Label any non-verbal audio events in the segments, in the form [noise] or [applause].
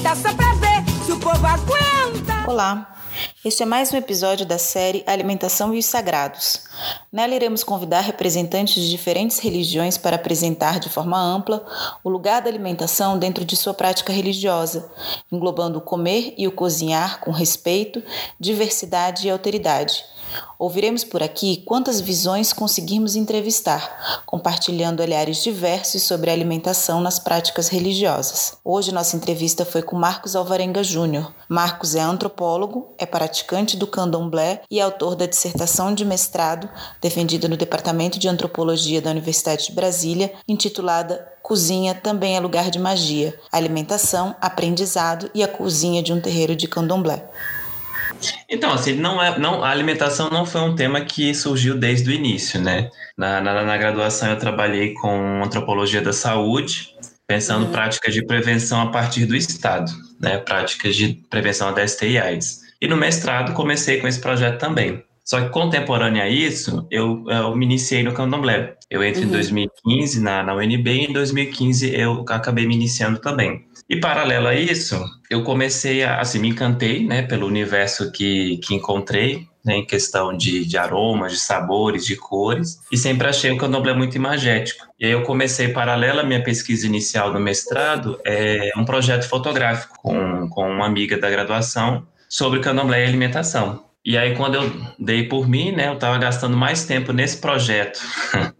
aguenta só pra ver se o povo aguenta. Olá, este é mais um episódio da série Alimentação e os Sagrados. Nela iremos convidar representantes de diferentes religiões para apresentar de forma ampla o lugar da alimentação dentro de sua prática religiosa, englobando o comer e o cozinhar com respeito, diversidade e alteridade Ouviremos por aqui quantas visões conseguirmos entrevistar, compartilhando olhares diversos sobre a alimentação nas práticas religiosas. Hoje nossa entrevista foi com Marcos Alvarenga Júnior. Marcos é antropólogo, é praticante do candomblé e autor da dissertação de mestrado defendida no Departamento de Antropologia da Universidade de Brasília, intitulada Cozinha também é lugar de magia, alimentação, aprendizado e a cozinha de um terreiro de candomblé. Então, assim, não é, não, a alimentação não foi um tema que surgiu desde o início, né? Na, na, na graduação eu trabalhei com antropologia da saúde, pensando uhum. práticas de prevenção a partir do Estado, né? Práticas de prevenção a DST e AIDS. E no mestrado comecei com esse projeto também. Só que contemporâneo a isso, eu, eu me iniciei no candomblé. Eu entrei uhum. em 2015 na, na UNB e em 2015 eu acabei me iniciando também. E paralelo a isso, eu comecei a, assim, me encantei, né, pelo universo que, que encontrei, né, em questão de, de aromas, de sabores, de cores, e sempre achei o candomblé muito imagético. E aí eu comecei, paralelo à minha pesquisa inicial do mestrado, é, um projeto fotográfico com, com uma amiga da graduação sobre candomblé e alimentação. E aí, quando eu dei por mim, né, eu estava gastando mais tempo nesse projeto [laughs]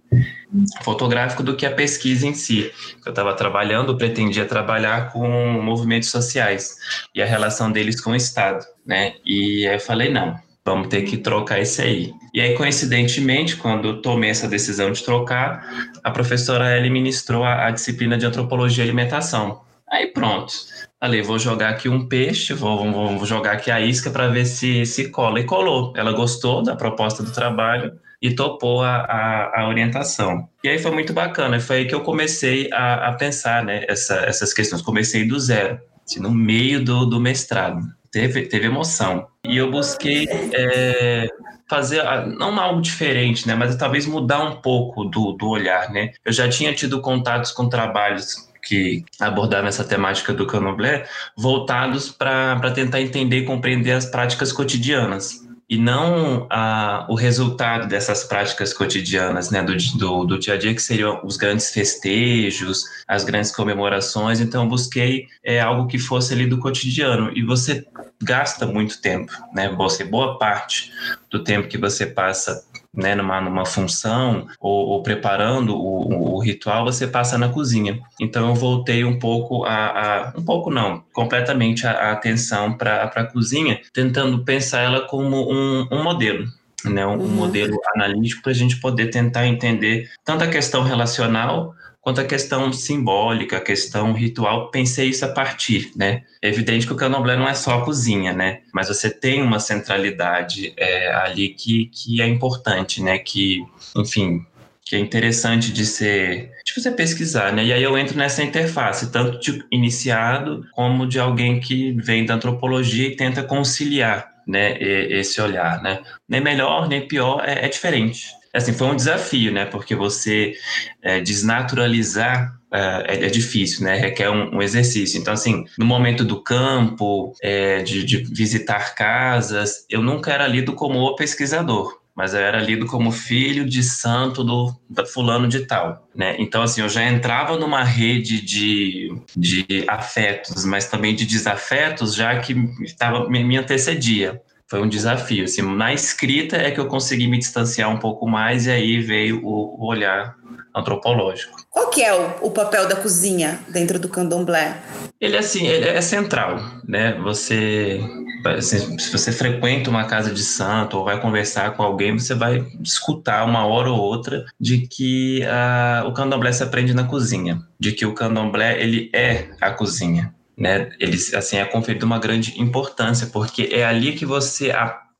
fotográfico do que a pesquisa em si. Eu estava trabalhando, pretendia trabalhar com movimentos sociais e a relação deles com o Estado, né? E aí eu falei, não, vamos ter que trocar isso aí. E aí, coincidentemente, quando tomei essa decisão de trocar, a professora Ellie ministrou a, a disciplina de Antropologia e Alimentação. Aí pronto. Ali, vou jogar aqui um peixe, vou, vou jogar aqui a isca para ver se se cola. E colou. Ela gostou da proposta do trabalho e topou a, a, a, orientação. E aí foi muito bacana, foi aí que eu comecei a, a pensar né, essa, essas questões. Comecei do zero, assim, no meio do, do mestrado. Teve, teve emoção. E eu busquei é, fazer, não algo diferente, né, mas talvez mudar um pouco do, do olhar. Né? Eu já tinha tido contatos com trabalhos que abordavam essa temática do candomblé voltados para tentar entender e compreender as práticas cotidianas e não a, o resultado dessas práticas cotidianas, né, do, do, do, dia a dia, que seriam os grandes festejos, as grandes comemorações. Então, busquei é, algo que fosse ali do cotidiano. E você gasta muito tempo, né? Você, boa parte do tempo que você passa né, numa, numa função ou, ou preparando o, o, ritual, você passa na cozinha. Então eu voltei um pouco a, a um pouco não, completamente a, a atenção para a cozinha, tentando pensar ela como um, um modelo. Né, um uhum. modelo analítico para a gente poder tentar entender tanto a questão relacional quanto a questão simbólica, a questão ritual, pensei isso a partir, né? É evidente que o candomblé não é só a cozinha, né? Mas você tem uma centralidade é, ali que, que é importante, né? Que, enfim, que é interessante de ser de você pesquisar, né? E aí eu entro nessa interface, tanto de iniciado como de alguém que vem da antropologia e tenta conciliar, né? Esse olhar, né? Nem melhor nem pior, é, é diferente assim, foi um desafio, né? Porque você é, desnaturalizar é, é, difícil, né? Requer um, um, exercício. Então, assim, no momento do campo, é, de, de, visitar casas, eu nunca era lido como o pesquisador, mas eu era lido como filho de santo do, fulano de tal, né? Então, assim, eu já entrava numa rede de, de afetos, mas também de desafetos, já que estava, me antecedia foi um desafio. Assim, na escrita é que eu consegui me distanciar um pouco mais e aí veio o, o olhar antropológico. Qual que é o, o, papel da cozinha dentro do candomblé? Ele assim, ele é central, né? Você assim, se você frequenta uma casa de santo ou vai conversar com alguém, você vai escutar uma hora ou outra de que uh, o candomblé se aprende na cozinha, de que o candomblé ele é a cozinha né, eles assim é conferido uma grande importância porque é ali que você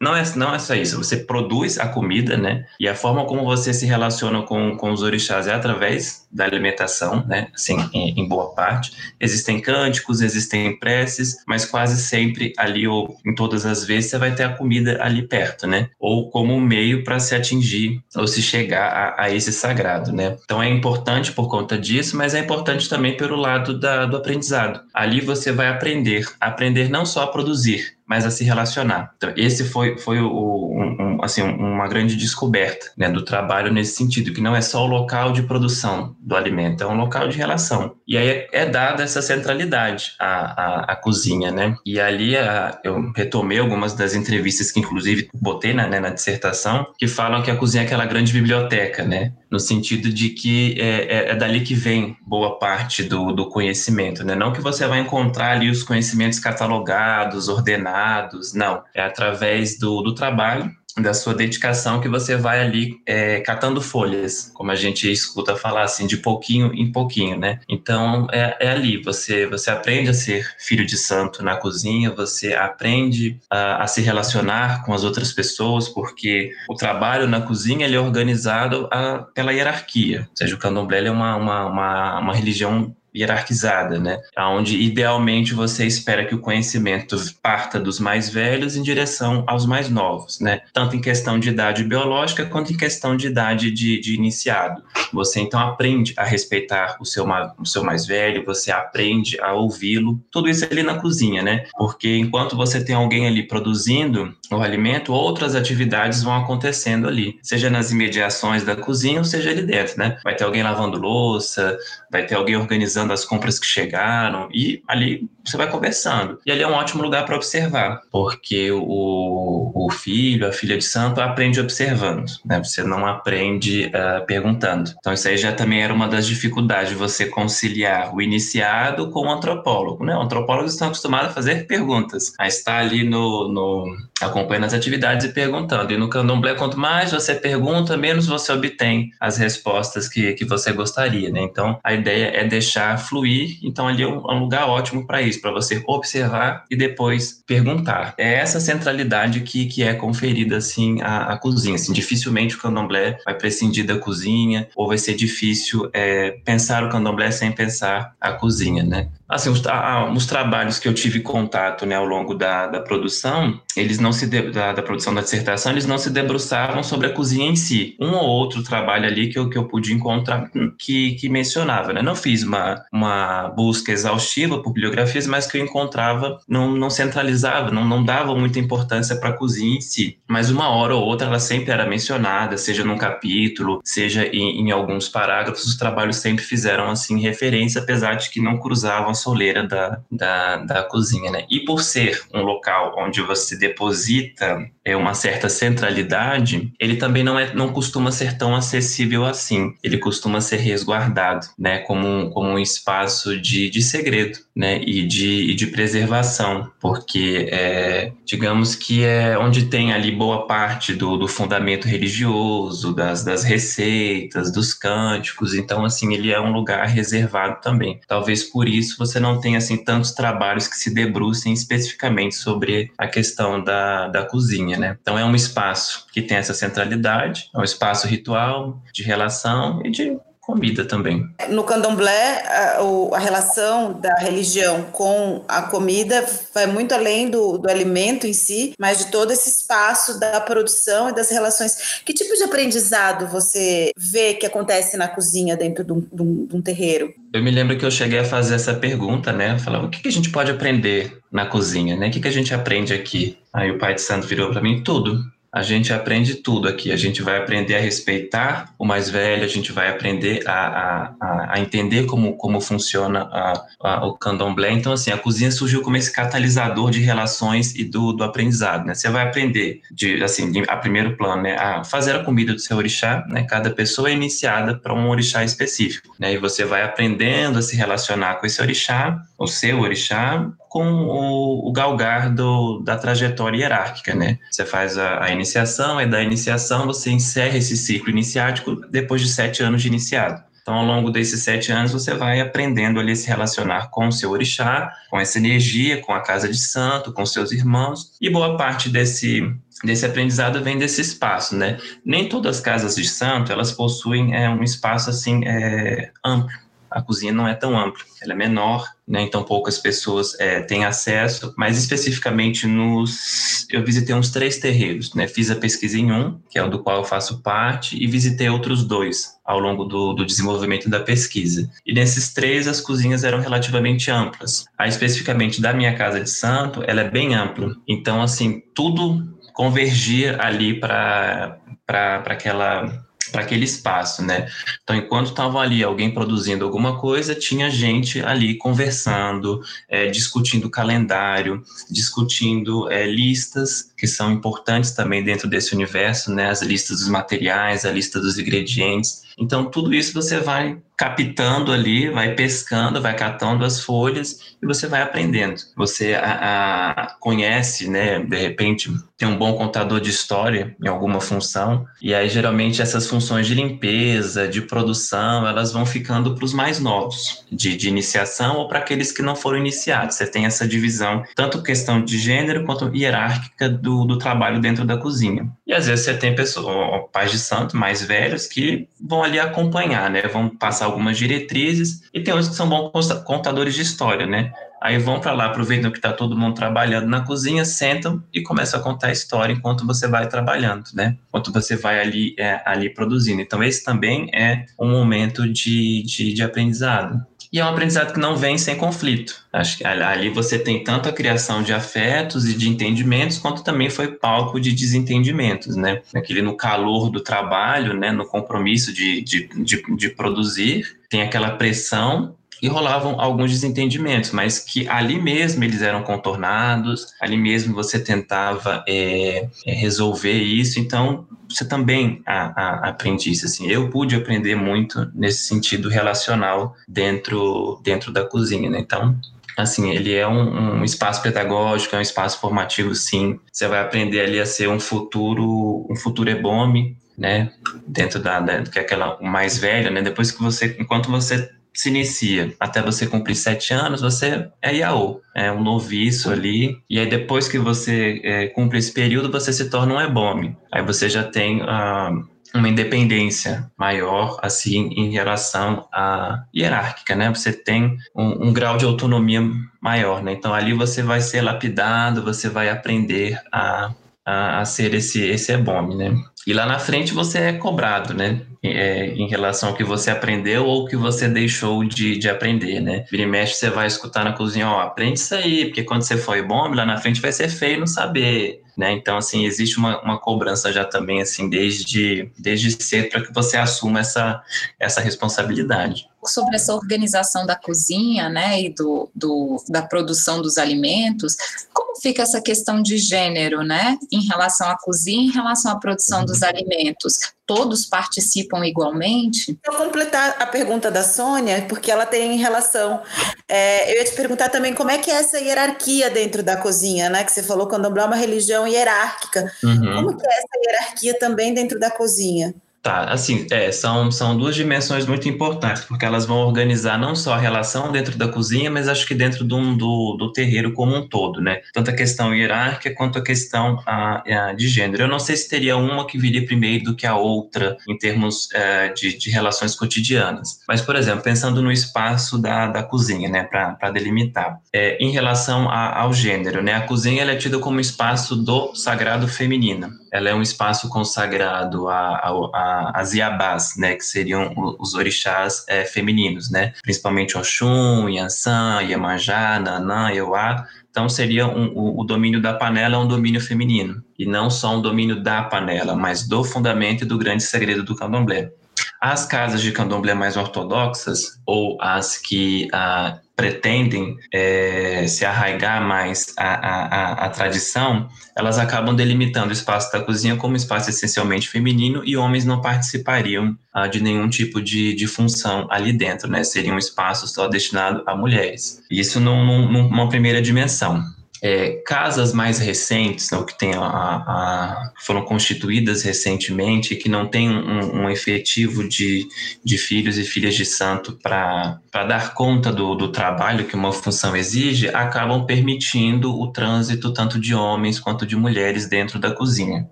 não é, não é só isso, você produz a comida, né? E a forma como você se relaciona com, com os orixás é através da alimentação, né? Assim, em, em boa parte. Existem cânticos, existem preces, mas quase sempre ali, ou em todas as vezes, você vai ter a comida ali perto, né? Ou como um meio para se atingir ou se chegar a, a, esse sagrado, né? Então é importante por conta disso, mas é importante também pelo lado da, do aprendizado. Ali você vai aprender, aprender não só a produzir, mas a se relacionar. Então, esse foi, foi o, um, um, assim, uma grande descoberta né, do trabalho nesse sentido, que não é só o local de produção do alimento, é um local de relação. E aí é, dada essa centralidade à, à, à, cozinha, né? E ali a, eu retomei algumas das entrevistas que, inclusive, botei na, né, na dissertação, que falam que a cozinha é aquela grande biblioteca, né? No sentido de que é, é, é dali que vem boa parte do, do conhecimento, né? Não que você vai encontrar ali os conhecimentos catalogados, ordenados, não. É através do, do trabalho da sua dedicação que você vai ali é, catando folhas, como a gente escuta falar assim, de pouquinho em pouquinho, né? Então é, é, ali, você, você aprende a ser filho de santo na cozinha, você aprende a, a, se relacionar com as outras pessoas, porque o trabalho na cozinha ele é organizado a, pela hierarquia, ou seja, o candomblé é uma, uma, uma, uma religião hierarquizada, né? Onde idealmente você espera que o conhecimento parta dos mais velhos em direção aos mais novos, né? Tanto em questão de idade biológica quanto em questão de idade de, de iniciado. Você então aprende a respeitar o seu, o seu mais velho, você aprende a ouvi-lo, tudo isso ali na cozinha, né? Porque enquanto você tem alguém ali produzindo o alimento, outras atividades vão acontecendo ali, seja nas imediações da cozinha ou seja ali dentro, né? Vai ter alguém lavando louça, vai ter alguém organizando as compras que chegaram e ali você vai conversando. E ali é um ótimo lugar para observar, porque o, o filho, a filha de santo aprende observando, né? Você não aprende uh, perguntando. Então isso aí já também era uma das dificuldades de você conciliar o iniciado com o antropólogo, né? O antropólogo estão acostumados a fazer perguntas, a estar ali no, no acompanhando as atividades e perguntando. E no candomblé, quanto mais você pergunta, menos você obtém as respostas que, que você gostaria, né? Então, a ideia é deixar fluir. Então, ali é um, é lugar ótimo para isso, para você observar e depois perguntar. É essa centralidade que, que é conferida, assim, à, à cozinha. Assim, dificilmente o candomblé vai prescindir da cozinha ou vai ser difícil é, pensar o candomblé sem pensar a cozinha, né? Assim, os, a, os, trabalhos que eu tive contato né, ao longo da, da produção, eles não se de, da, da, produção da dissertação, eles não se debruçavam sobre a cozinha em si. Um ou outro trabalho ali que eu, que eu pude encontrar que, que mencionava, né? Não fiz uma, uma busca exaustiva por bibliografias, mas que eu encontrava não, não centralizava, não, não dava muita importância para a cozinha em si. Mas uma hora ou outra ela sempre era mencionada, seja num capítulo, seja em, em alguns parágrafos, os trabalhos sempre fizeram assim referência, apesar de que não cruzavam soleira da, da, da cozinha, né? E por ser um local onde você deposita é, uma certa centralidade, ele também não, é, não costuma ser tão acessível assim. Ele costuma ser resguardado, né? Como um, como um espaço de, de segredo, né? E de, e de preservação, porque é, digamos que é onde tem ali boa parte do, do fundamento religioso, das, das receitas, dos cânticos. Então, assim, ele é um lugar reservado também. Talvez por isso você você não tem assim tantos trabalhos que se debrucem especificamente sobre a questão da, da cozinha, né? Então é um espaço que tem essa centralidade, é um espaço ritual de relação e de comida também. No candomblé, a, a, relação da religião com a comida vai muito além do, do alimento em si, mas de todo esse espaço da produção e das relações. Que tipo de aprendizado você vê que acontece na cozinha dentro de um, de um, de um terreiro? Eu me lembro que eu cheguei a fazer essa pergunta, né? Eu falava, o que, que a gente pode aprender na cozinha, né? O que, que a gente aprende aqui? Aí o pai de santo virou para mim, tudo a gente aprende tudo aqui. A gente vai aprender a respeitar o mais velho, a gente vai aprender a, a, a entender como, como funciona a, a, o candomblé. Então, assim, a cozinha surgiu como esse catalisador de relações e do, do aprendizado, né? Você vai aprender, de, assim, de, a primeiro plano, né? A fazer a comida do seu orixá, né? Cada pessoa é iniciada para um orixá específico, né? E você vai aprendendo a se relacionar com esse orixá, o seu orixá, com o, o galgar do, da trajetória hierárquica, né? Você faz a, a iniciação, e da iniciação você encerra esse ciclo iniciático depois de sete anos de iniciado. Então, ao longo desses sete anos, você vai aprendendo ali a se relacionar com o seu orixá, com essa energia, com a casa de santo, com seus irmãos, e boa parte desse desse aprendizado vem desse espaço, né? Nem todas as casas de santo elas possuem é, um espaço assim é, amplo a cozinha não é tão ampla, ela é menor, né? Então poucas pessoas é, têm acesso. Mas especificamente nos, eu visitei uns três terreiros, né? Fiz a pesquisa em um, que é o do qual eu faço parte, e visitei outros dois ao longo do, do desenvolvimento da pesquisa. E nesses três as cozinhas eram relativamente amplas. A especificamente da minha casa de santo, ela é bem ampla. Então assim tudo convergia ali para para aquela para aquele espaço, né? Então, enquanto estava ali alguém produzindo alguma coisa, tinha gente ali conversando, é, discutindo calendário, discutindo é, listas que são importantes também dentro desse universo, né? As listas dos materiais, a lista dos ingredientes. Então, tudo isso você vai captando ali, vai pescando, vai catando as folhas e você vai aprendendo. Você a, a, conhece, né? De repente, tem um bom contador de história em alguma função, e aí geralmente essas funções de limpeza, de produção, elas vão ficando para os mais novos, de, de iniciação ou para aqueles que não foram iniciados. Você tem essa divisão, tanto questão de gênero quanto hierárquica do, do trabalho dentro da cozinha. E às vezes você tem pessoas, pais de santo mais velhos que vão ali acompanhar, né? Vão passar algumas diretrizes e tem outros que são bons contadores de história, né? Aí vão para lá, aproveitam que está todo mundo trabalhando na cozinha, sentam e começam a contar a história enquanto você vai trabalhando, né? Enquanto você vai ali, é, ali produzindo. Então, esse também é um momento de, de, de aprendizado. E é um aprendizado que não vem sem conflito. Acho que ali você tem tanto a criação de afetos e de entendimentos, quanto também foi palco de desentendimentos, né? Aquele no calor do trabalho, né? No compromisso de, de, de, de produzir, tem aquela pressão e rolavam alguns desentendimentos, mas que ali mesmo eles eram contornados, ali mesmo você tentava é, é resolver isso, então você também a, a, aprendisse, assim, eu pude aprender muito nesse sentido relacional dentro, dentro da cozinha, né? Então, assim, ele é um, um, espaço pedagógico, é um espaço formativo, sim. Você vai aprender ali a ser um futuro, um futuro ebome, né? Dentro da, da que é aquela mais velha, né? Depois que você, enquanto você se inicia até você cumprir sete anos, você é Iaô, é um noviço ali. E aí, depois que você é, cumpre esse período, você se torna um ebome. Aí você já tem ah, uma independência maior, assim, em relação à hierárquica, né? Você tem um, um grau de autonomia maior, né? Então, ali você vai ser lapidado, você vai aprender a, a, a ser esse, esse ebome, né? E lá na frente você é cobrado, né? É, em relação ao que você aprendeu ou que você deixou de, de aprender, né? Vira e mexe, você vai escutar na cozinha, ó, aprende isso aí, porque quando você foi bom, lá na frente vai ser feio não saber, né? Então, assim, existe uma, uma cobrança já também, assim, desde, desde cedo para que você assuma essa, essa responsabilidade sobre essa organização da cozinha, né, e do, do, da produção dos alimentos, como fica essa questão de gênero, né, em relação à cozinha, em relação à produção dos alimentos? Todos participam igualmente? Vou completar a pergunta da Sônia, porque ela tem relação. É, eu ia te perguntar também como é que é essa hierarquia dentro da cozinha, né? Que você falou que o candomblé é uma religião hierárquica. Uhum. Como que é essa hierarquia também dentro da cozinha? Tá, assim, é, são, são duas dimensões muito importantes, porque elas vão organizar não só a relação dentro da cozinha, mas acho que dentro do, do, do terreiro como um todo, né? Tanto a questão hierárquica quanto a questão a, a, de gênero. Eu não sei se teria uma que viria primeiro do que a outra em termos é, de, de relações cotidianas. Mas, por exemplo, pensando no espaço da, da cozinha, né, para delimitar, é, em relação a, ao gênero, né? A cozinha é tida como espaço do sagrado feminino ela é um espaço consagrado a, Ziabás, né, que seriam os orixás é, femininos, né, principalmente Oxum, Yansan, Iemanjá, Nanã, Euá, então seria um, o, o, domínio da panela é um domínio feminino, e não só um domínio da panela, mas do fundamento e do grande segredo do candomblé. As casas de candomblé mais ortodoxas, ou as que ah, pretendem é, se arraigar mais à, à, à, tradição, elas acabam delimitando o espaço da cozinha como espaço essencialmente feminino e homens não participariam ah, de nenhum tipo de, de função ali dentro, né? Seria um espaço só destinado a mulheres. Isso num, num, numa primeira dimensão. É, casas mais recentes, né, que tem a, a, foram constituídas recentemente, que não tem um, um efetivo de, de filhos e filhas de santo para dar conta do, do trabalho que uma função exige, acabam permitindo o trânsito tanto de homens quanto de mulheres dentro da cozinha.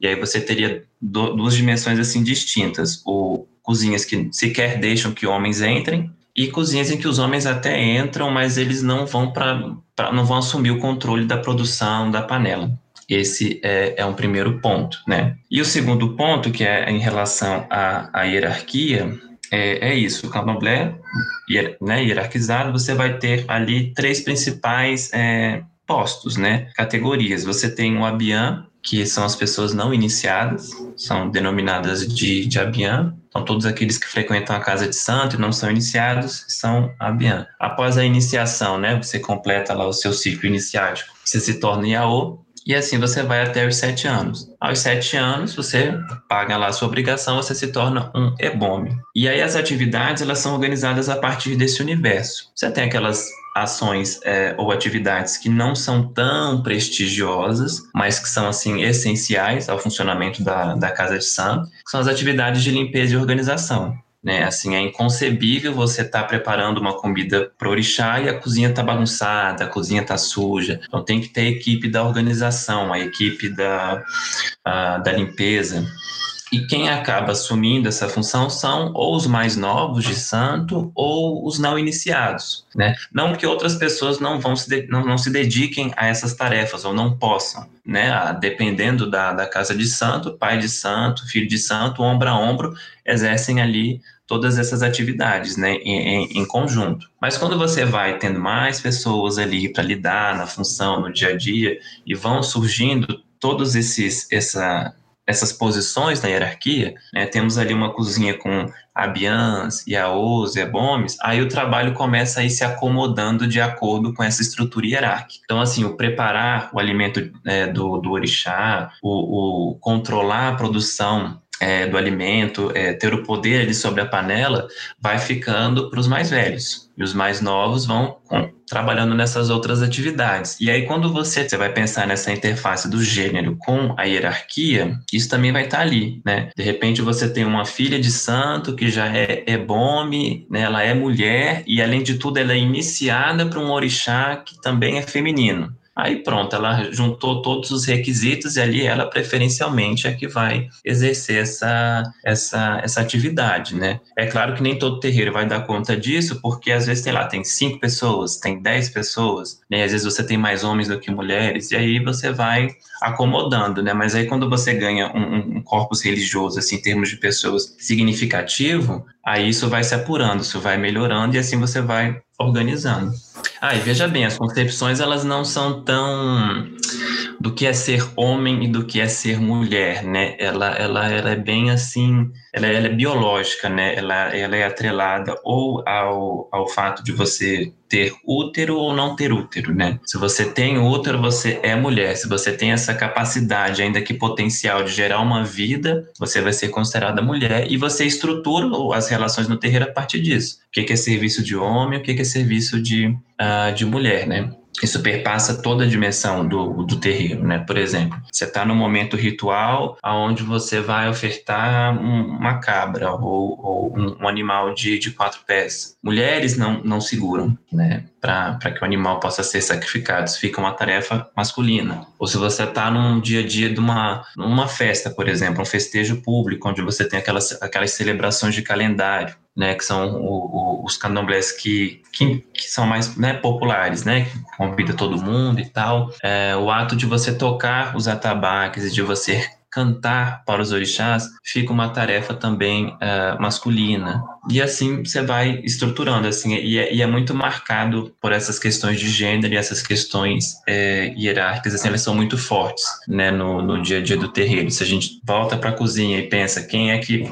E aí você teria do, duas dimensões assim distintas: o cozinhas que sequer deixam que homens entrem e cozinhas em que os homens até entram, mas eles não vão para não vão assumir o controle da produção da panela. Esse é, é um primeiro ponto, né? E o segundo ponto, que é em relação à, à hierarquia, é, é, isso, o candomblé né, hierarquizado, você vai ter ali três principais é, postos, né, categorias. Você tem o abian, que são as pessoas não iniciadas, são denominadas de, de abian. Então, todos aqueles que frequentam a casa de santo e não são iniciados são abian. Após a iniciação, né, você completa lá o seu ciclo iniciático, você se torna Iaô, e assim você vai até os sete anos. Aos sete anos, você paga lá a sua obrigação, você se torna um ebome. E aí as atividades, elas são organizadas a partir desse universo. Você tem aquelas ações é, ou atividades que não são tão prestigiosas, mas que são assim essenciais ao funcionamento da, da casa de santo, que são as atividades de limpeza e organização. Né? Assim, é inconcebível você estar tá preparando uma comida para orixá e a cozinha tá bagunçada, a cozinha tá suja. Então tem que ter a equipe da organização, a equipe da, a, da limpeza. E quem acaba assumindo essa função são ou os mais novos de santo ou os não iniciados, né? Não que outras pessoas não vão se, não, não se dediquem a essas tarefas ou não possam, né? Ah, dependendo da, da casa de santo, pai de santo, filho de santo, ombro a ombro, exercem ali todas essas atividades, né, em, em, em, conjunto. Mas quando você vai tendo mais pessoas ali para lidar na função, no dia a dia, e vão surgindo todos esses essa essas posições na hierarquia, né, temos ali uma cozinha com abians, yaos, ebomes, aí o trabalho começa a ir se acomodando de acordo com essa estrutura hierárquica. Então, assim, o preparar o alimento é, do, do orixá, o, o controlar a produção é, do alimento, é, ter o poder ali sobre a panela, vai ficando para os mais velhos. E os mais novos vão com, trabalhando nessas outras atividades. E aí, quando você, você vai pensar nessa interface do gênero com a hierarquia, isso também vai estar tá ali, né? De repente, você tem uma filha de santo que já é, é bome, né? ela é mulher, e além de tudo, ela é iniciada para um orixá que também é feminino. Aí pronto, ela juntou todos os requisitos e ali ela preferencialmente é que vai exercer essa, essa, essa atividade, né? É claro que nem todo terreiro vai dar conta disso, porque às vezes, tem lá, tem cinco pessoas, tem dez pessoas, né? Às vezes você tem mais homens do que mulheres, e aí você vai acomodando, né? Mas aí quando você ganha um, um corpus religioso, assim, em termos de pessoas significativo, aí isso vai se apurando, isso vai melhorando e assim você vai organizando. Ah, e veja bem, as concepções elas não são tão do que é ser homem e do que é ser mulher, né? Ela, ela, ela é bem assim, ela, ela é biológica, né? Ela, ela é atrelada ou ao, ao fato de você ter útero ou não ter útero, né? Se você tem útero, você é mulher. Se você tem essa capacidade, ainda que potencial, de gerar uma vida, você vai ser considerada mulher e você estrutura as relações no terreiro a partir disso. O que é serviço de homem, o que é serviço de, uh, de mulher, né? Isso perpassa toda a dimensão do, do terreiro, né? Por exemplo, você está no momento ritual onde você vai ofertar um, uma cabra ou, ou um, um, animal de, de quatro pés. Mulheres não, não seguram, né? Para que o animal possa ser sacrificado. Isso fica uma tarefa masculina. Ou se você está num dia a dia de uma, numa festa, por exemplo, um festejo público, onde você tem aquelas, aquelas celebrações de calendário né, que são o, o, os candomblés que, que, que, são mais né, populares, né, que convida todo mundo e tal. É, o ato de você tocar os atabaques e de você cantar para os orixás fica uma tarefa também uh, masculina. E assim você vai estruturando, assim, e é, e é, muito marcado por essas questões de gênero e essas questões é, hierárquicas, assim, elas são muito fortes, né, no, no dia a dia do terreiro. Se a gente volta para a cozinha e pensa quem é que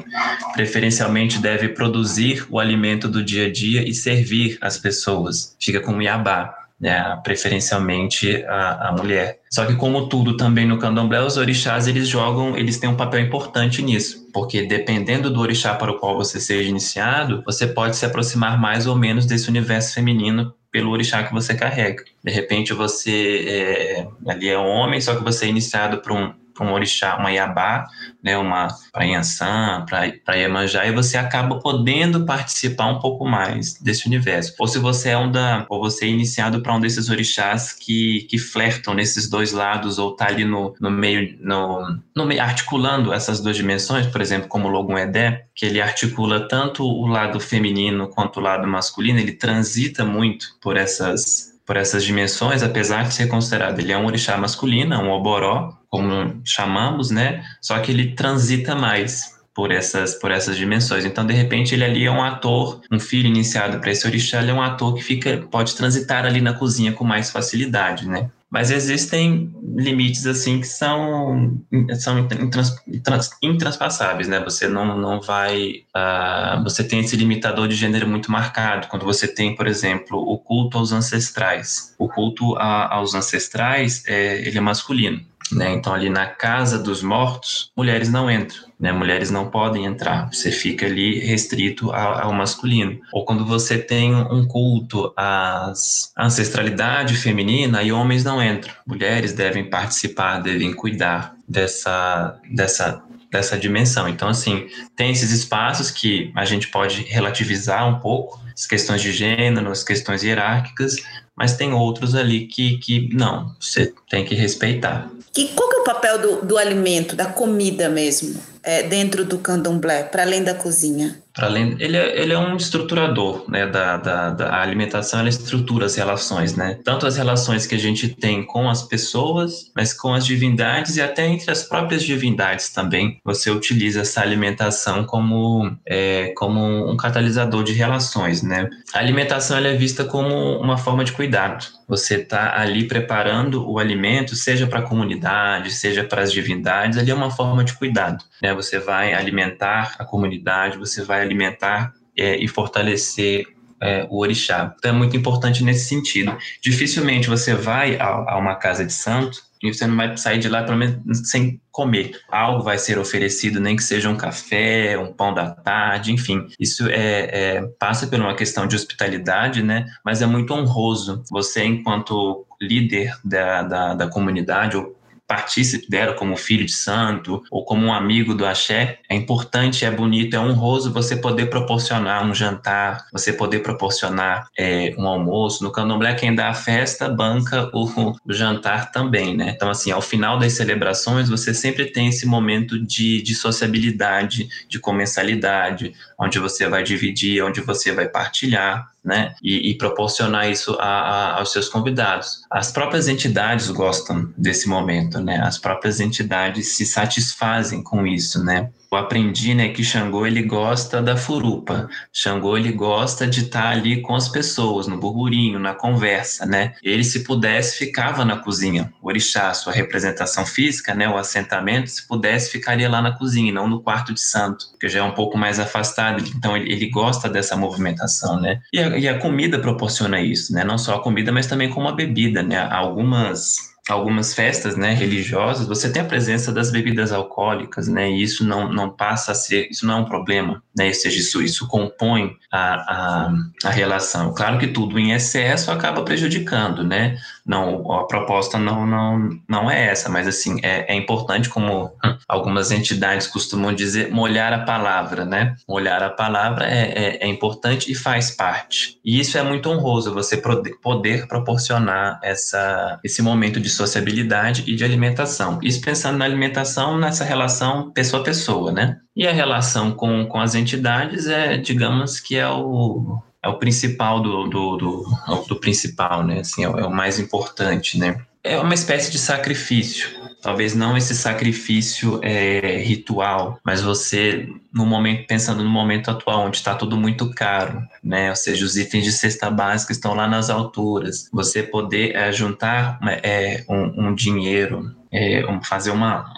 preferencialmente deve produzir o alimento do dia a dia e servir as pessoas, fica com o iabá né, preferencialmente a, a, mulher. Só que como tudo também no candomblé, os orixás eles jogam, eles têm um papel importante nisso, porque dependendo do orixá para o qual você seja iniciado, você pode se aproximar mais ou menos desse universo feminino pelo orixá que você carrega. De repente você é, ali é homem, só que você é iniciado por um um orixá, uma Iabá, né, uma para Yansan, para Iemanjá, e você acaba podendo participar um pouco mais desse universo. Ou se você é um da, ou você é iniciado para um desses orixás que, que flertam nesses dois lados, ou tá ali no, no meio, no, no meio, articulando essas duas dimensões, por exemplo, como o Logun Edé, que ele articula tanto o lado feminino quanto o lado masculino, ele transita muito por essas por essas dimensões, apesar de ser considerado, ele é um orixá masculino, um oboró, como chamamos, né? Só que ele transita mais por essas por essas dimensões. Então, de repente, ele ali é um ator, um filho iniciado para esse orixá, ele é um ator que fica pode transitar ali na cozinha com mais facilidade, né? Mas existem limites assim que são, são intrans, intrans, intranspassáveis, né? Você não, não vai. Uh, você tem esse limitador de gênero muito marcado. Quando você tem, por exemplo, o culto aos ancestrais. O culto a, aos ancestrais é, ele é masculino. Né? Então, ali na casa dos mortos, mulheres não entram, né? mulheres não podem entrar, você fica ali restrito ao, masculino. Ou quando você tem um culto à ancestralidade feminina, e homens não entram, mulheres devem participar, devem cuidar dessa, dessa, dessa dimensão. Então, assim, tem esses espaços que a gente pode relativizar um pouco, as questões de gênero, as questões hierárquicas, mas tem outros ali que, que não, você tem que respeitar. E qual que é o papel do, do alimento, da comida mesmo, é, dentro do candomblé, para além da cozinha? Além ele é, ele é um estruturador né da, da, da alimentação ela estrutura as relações né? Tanto as relações que a gente tem com as pessoas mas com as divindades e até entre as próprias divindades também você utiliza essa alimentação como é, como um catalisador de relações né? A alimentação ela é vista como uma forma de cuidado. Você está ali preparando o alimento seja para a comunidade seja para as divindades ali é uma forma de cuidado né? Você vai alimentar a comunidade você vai alimentar é, e fortalecer é, o orixá. Então é muito importante nesse sentido. Dificilmente você vai a, a, uma casa de santo e você não vai sair de lá pelo menos sem comer. Algo vai ser oferecido, nem que seja um café, um pão da tarde, enfim. Isso é, é passa por uma questão de hospitalidade, né? Mas é muito honroso você, enquanto líder da, da, da comunidade ou partícipe dela como filho de santo ou como um amigo do axé, é importante, é bonito, é honroso você poder proporcionar um jantar, você poder proporcionar é, um almoço. No candomblé, quem dá a festa banca o, o, jantar também, né? Então, assim, ao final das celebrações, você sempre tem esse momento de, de sociabilidade, de comensalidade, onde você vai dividir, onde você vai partilhar né? E, e proporcionar isso a, a, aos seus convidados. As próprias entidades gostam desse momento, né? As próprias entidades se satisfazem com isso, né? Eu aprendi, né, que Xangô ele gosta da furupa. Xangô ele gosta de estar tá ali com as pessoas, no burburinho, na conversa, né? Ele se pudesse ficava na cozinha. O orixá, sua representação física, né, o assentamento, se pudesse ficaria lá na cozinha, não no quarto de santo, que já é um pouco mais afastado. Então ele, ele gosta dessa movimentação, né? E a, e a comida proporciona isso, né? Não só a comida, mas também como a bebida, né? Algumas algumas festas né, religiosas, você tem a presença das bebidas alcoólicas, né, e isso não, não passa a ser, isso não é um problema, né, ou seja, isso, isso compõe a, a, a relação. Claro que tudo em excesso acaba prejudicando, né, não, a proposta não, não, não é essa, mas assim, é, é importante, como algumas entidades costumam dizer, molhar a palavra, né, molhar a palavra é, é, é importante e faz parte, e isso é muito honroso, você poder, proporcionar essa, esse momento de sociabilidade e de alimentação. Isso pensando na alimentação nessa relação pessoa a pessoa, né? E a relação com, com as entidades é, digamos que é o, é o principal do, do, do, do principal, né? Assim, é, o mais importante, né? É uma espécie de sacrifício. Talvez não esse sacrifício é, ritual, mas você, no momento, pensando no momento atual, onde está tudo muito caro, né? Ou seja, os itens de cesta básica estão lá nas alturas. Você poder é, juntar é, um, um dinheiro, é, fazer uma,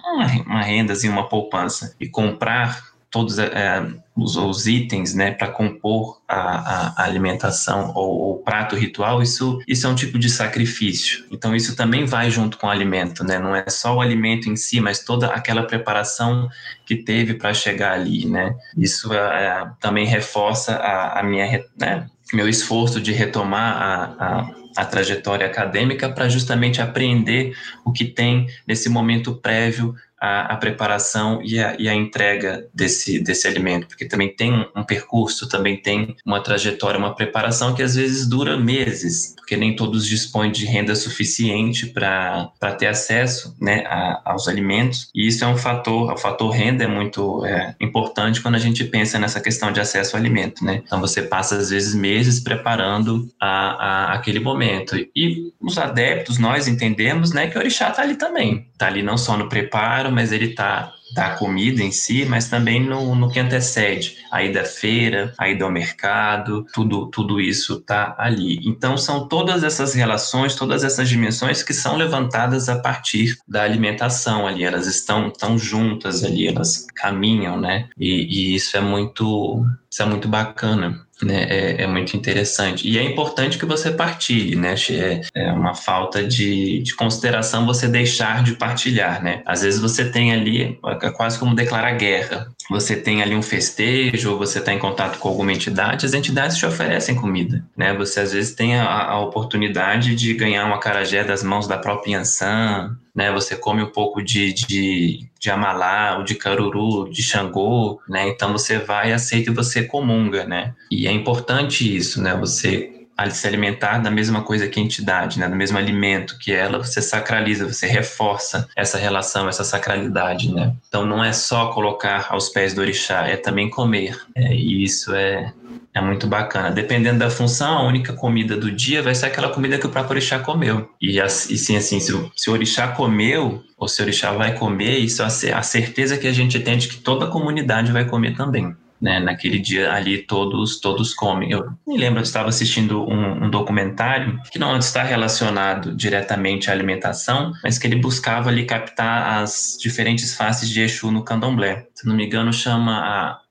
uma renda, assim, uma poupança e comprar todos é, os, os, itens, né, para compor a, a, alimentação ou o prato ritual, isso, isso é um tipo de sacrifício. Então, isso também vai junto com o alimento, né? Não é só o alimento em si, mas toda aquela preparação que teve para chegar ali, né? Isso é, também reforça a, a minha, né, meu esforço de retomar a, a, a trajetória acadêmica para justamente aprender o que tem nesse momento prévio a, a preparação e a, e a, entrega desse, desse alimento, porque também tem um, percurso, também tem uma trajetória, uma preparação que às vezes dura meses, porque nem todos dispõem de renda suficiente para ter acesso né, a, aos alimentos, e isso é um fator, o fator renda é muito é, importante quando a gente pensa nessa questão de acesso ao alimento, né? Então você passa às vezes meses preparando a, aquele momento, e os adeptos, nós entendemos né, que o orixá está ali também, está ali não só no preparo, mas ele está da comida em si, mas também no, no que antecede, a ida à feira, a ida ao mercado, tudo, tudo isso está ali. Então, são todas essas relações, todas essas dimensões que são levantadas a partir da alimentação ali, elas estão tão juntas ali, elas caminham, né? E, e isso é muito, isso é muito bacana né, é, é, muito interessante. E é importante que você partilhe, né? É, é uma falta de, de, consideração você deixar de partilhar, né? Às vezes você tem ali, é quase como declarar guerra. Você tem ali um festejo, ou você está em contato com alguma entidade, as entidades te oferecem comida, né? Você às vezes tem a, a oportunidade de ganhar uma carajé das mãos da própria Yansan, né? Você come um pouco de, de, de amalá, ou de caruru, de xangô, né? Então você vai, aceita e você comunga, né? E é importante isso, né? Você se alimentar da mesma coisa que a entidade, né? do mesmo alimento que ela, você sacraliza, você reforça essa relação, essa sacralidade, né? Então não é só colocar aos pés do orixá, é também comer. É, e isso é, é muito bacana. Dependendo da função, a única comida do dia vai ser aquela comida que o próprio orixá comeu. E, e sim, assim, se, se o orixá comeu, ou se o orixá vai comer, isso é a certeza que a gente tem de que toda a comunidade vai comer também né? Naquele dia ali todos todos comem. Eu me lembro, eu estava assistindo um, um, documentário que não está relacionado diretamente à alimentação, mas que ele buscava ali captar as diferentes faces de Exu no candomblé. Se não me engano, chama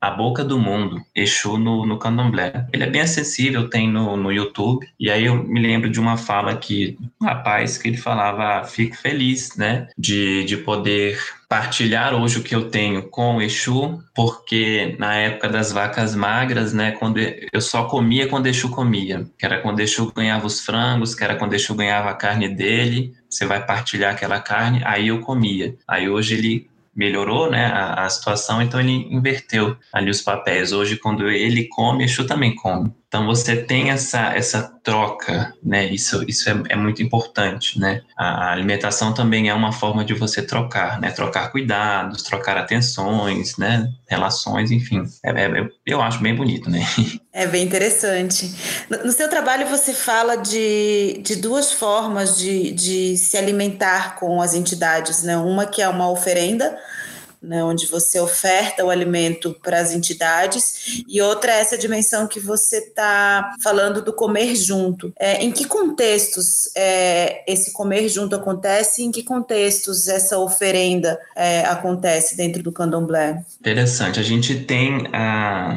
a, a Boca do Mundo, Exu no, no candomblé. Ele é bem acessível, tem no, no YouTube. E aí eu me lembro de uma fala que um rapaz que ele falava, ah, fico feliz, né, de, de poder partilhar hoje o que eu tenho com o Exu, porque na época das vacas magras, né, quando eu só comia quando Exu comia, que era quando Exu ganhava os frangos, que era quando Exu ganhava a carne dele, você vai partilhar aquela carne, aí eu comia. Aí hoje ele melhorou né, a, a, situação, então ele inverteu ali os papéis. Hoje, quando ele come, Exu também come. Então você tem essa, essa troca, né? Isso, isso é, é muito importante, né? A, alimentação também é uma forma de você trocar, né? Trocar cuidados, trocar atenções, né? Relações, enfim. É, é, eu acho bem bonito, né? [laughs] É bem interessante. No seu trabalho você fala de, de duas formas de, de se alimentar com as entidades, né? Uma que é uma oferenda, né, onde você oferta o alimento para as entidades, e outra é essa dimensão que você está falando do comer junto. É, em que contextos é, esse comer junto acontece? Em que contextos essa oferenda é, acontece dentro do candomblé? Interessante. A gente tem a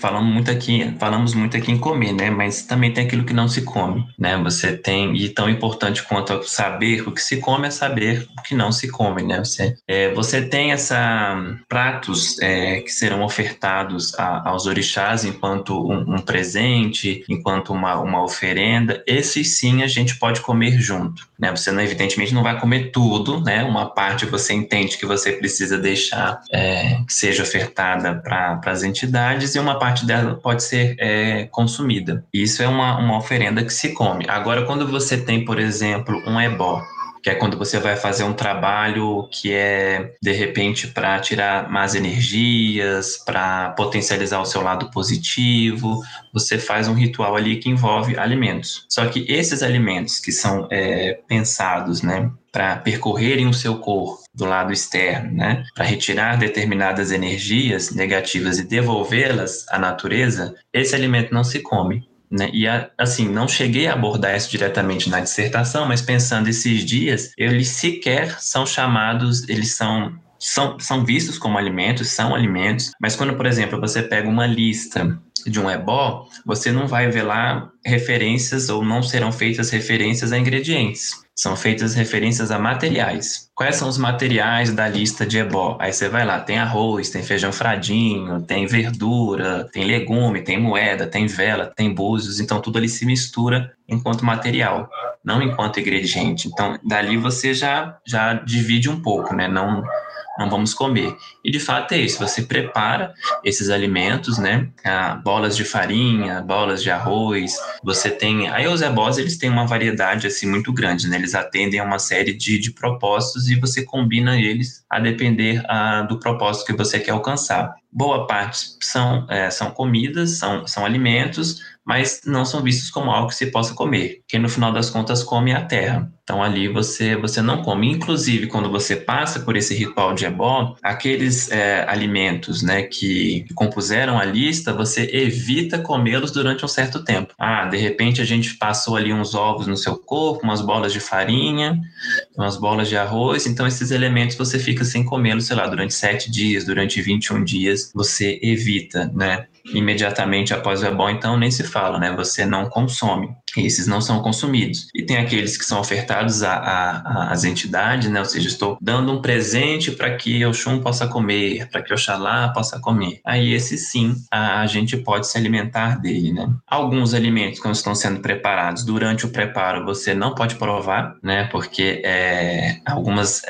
falamos muito aqui, falamos muito aqui em comer, né? Mas também tem aquilo que não se come, né? Você tem e tão importante quanto saber o que se come é saber o que não se come, né? Você, é, você tem essa pratos é, que serão ofertados a, aos orixás enquanto um, um, presente, enquanto uma, uma oferenda. Esses sim a gente pode comer junto, né? Você não, evidentemente não vai comer tudo, né? Uma parte você entende que você precisa deixar é, que seja ofertada para as entidades e uma parte parte dela pode ser é, consumida. Isso é uma, uma oferenda que se come. Agora, quando você tem, por exemplo, um ebó, que é quando você vai fazer um trabalho que é de repente para tirar más energias, para potencializar o seu lado positivo. Você faz um ritual ali que envolve alimentos. Só que esses alimentos que são é, pensados, né, para percorrerem o seu corpo do lado externo, né, para retirar determinadas energias negativas e devolvê-las à natureza, esse alimento não se come. Né? E assim, não cheguei a abordar isso diretamente na dissertação, mas pensando esses dias, eles sequer são chamados, eles são são, são vistos como alimentos, são alimentos, mas quando, por exemplo, você pega uma lista de um ebó, você não vai ver lá referências ou não serão feitas referências a ingredientes. São feitas referências a materiais. Quais são os materiais da lista de ebó? Aí você vai lá, tem arroz, tem feijão fradinho, tem verdura, tem legume, tem moeda, tem vela, tem búzios, então tudo ali se mistura enquanto material, não enquanto ingrediente. Então, dali você já já divide um pouco, né? Não não vamos comer. E de fato é isso, você prepara esses alimentos, né? Ah, bolas de farinha, bolas de arroz, você tem... Aí os ebós, eles têm uma variedade, assim, muito grande, né? Eles atendem a uma série de, de propósitos e você combina eles a depender ah, do propósito que você quer alcançar. Boa parte são, é, são comidas, são, são alimentos, mas não são vistos como algo que se possa comer. Quem no final das contas come é a terra. Então ali você você não come. Inclusive quando você passa por esse ritual de ebó, aqueles é, alimentos, né, que compuseram a lista, você evita comê-los durante um certo tempo. Ah, de repente a gente passou ali uns ovos no seu corpo, umas bolas de farinha, umas bolas de arroz. Então esses elementos você fica sem comê-los, sei lá, durante sete dias, durante 21 dias, você evita, né? Imediatamente após o ebó, então nem se fala, né? Você não consome. Esses não são consumidos. E tem aqueles que são ofertados às entidades, né? Ou seja, estou dando um presente para que o Oxum possa comer, para que Oxalá possa comer. Aí esse sim, a, a, gente pode se alimentar dele, né? Alguns alimentos, quando estão sendo preparados, durante o preparo, você não pode provar, né? Porque é, algumas...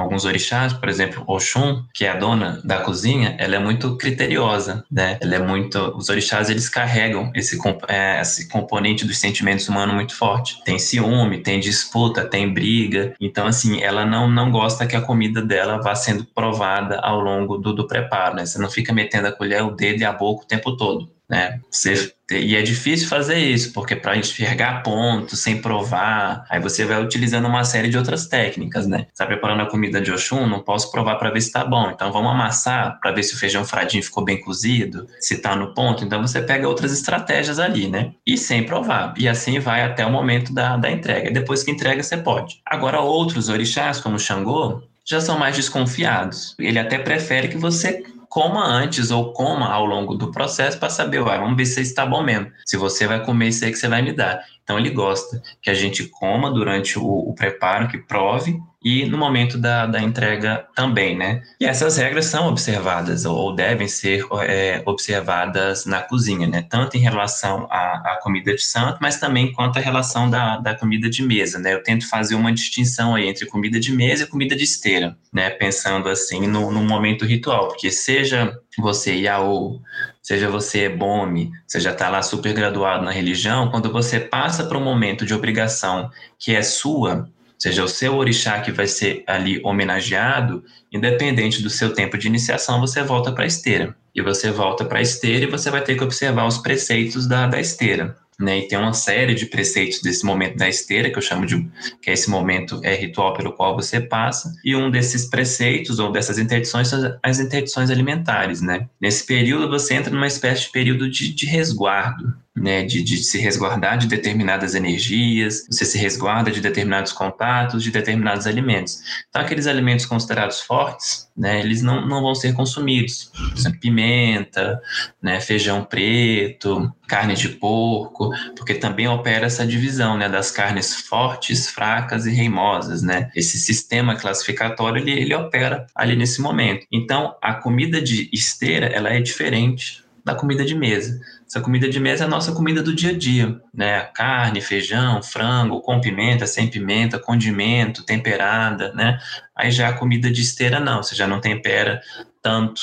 alguns orixás, por exemplo, Oxum, que é a dona da cozinha, ela é muito criteriosa, né? Ela é muito, os orixás eles carregam esse, é, esse componente dos sentimentos humanos muito forte. Tem ciúme, tem disputa, tem briga. Então assim, ela não não gosta que a comida dela vá sendo provada ao longo do, do preparo, né? Você não fica metendo a colher, o dedo e a boca o tempo todo né? Você, e é difícil fazer isso, porque para enxergar pontos sem provar, aí você vai utilizando uma série de outras técnicas, né? Está preparando a comida de Oxum, não posso provar para ver se está bom, então vamos amassar para ver se o feijão fradinho ficou bem cozido, se está no ponto, então você pega outras estratégias ali, né? E sem provar, e assim vai até o momento da, da entrega. Depois que entrega, você pode. Agora, outros orixás, como o Xangô, já são mais desconfiados. Ele até prefere que você coma antes ou coma ao longo do processo para saber, vai, vamos ver se está bom mesmo. Se você vai comer isso aí que você vai me dar. Então ele gosta que a gente coma durante o, o preparo, que prove, e no momento da, da entrega também, né? E essas regras são observadas ou devem ser é, observadas na cozinha, né? Tanto em relação à, à, comida de santo, mas também quanto à relação da, da comida de mesa, né? Eu tento fazer uma distinção aí entre comida de mesa e comida de esteira, né? Pensando assim no, no momento ritual, porque seja você Yaô, seja você Ebome, você já está lá super graduado na religião, quando você passa para um momento de obrigação que é sua, seja o seu orixá que vai ser ali homenageado, independente do seu tempo de iniciação, você volta para a esteira. E você volta para a esteira e você vai ter que observar os preceitos da, da esteira né? E tem uma série de preceitos desse momento da esteira, que eu chamo de que é esse momento é ritual pelo qual você passa, e um desses preceitos ou dessas interdições são as interdições alimentares, né? Nesse período você entra numa espécie de período de, de resguardo, né, de, de, se resguardar de determinadas energias, você se resguarda de determinados contatos, de determinados alimentos. Então, aqueles alimentos considerados fortes, né, eles não, não vão ser consumidos. Por exemplo, pimenta, né, feijão preto, carne de porco, porque também opera essa divisão né, das carnes fortes, fracas e reimosas. Né? Esse sistema classificatório ele, ele opera ali nesse momento. Então, a comida de esteira ela é diferente da comida de mesa. Essa comida de mesa é a nossa comida do dia a dia, né? Carne, feijão, frango, com pimenta, sem pimenta, condimento, temperada, né? Aí já a comida de esteira não, você já não tempera tanto,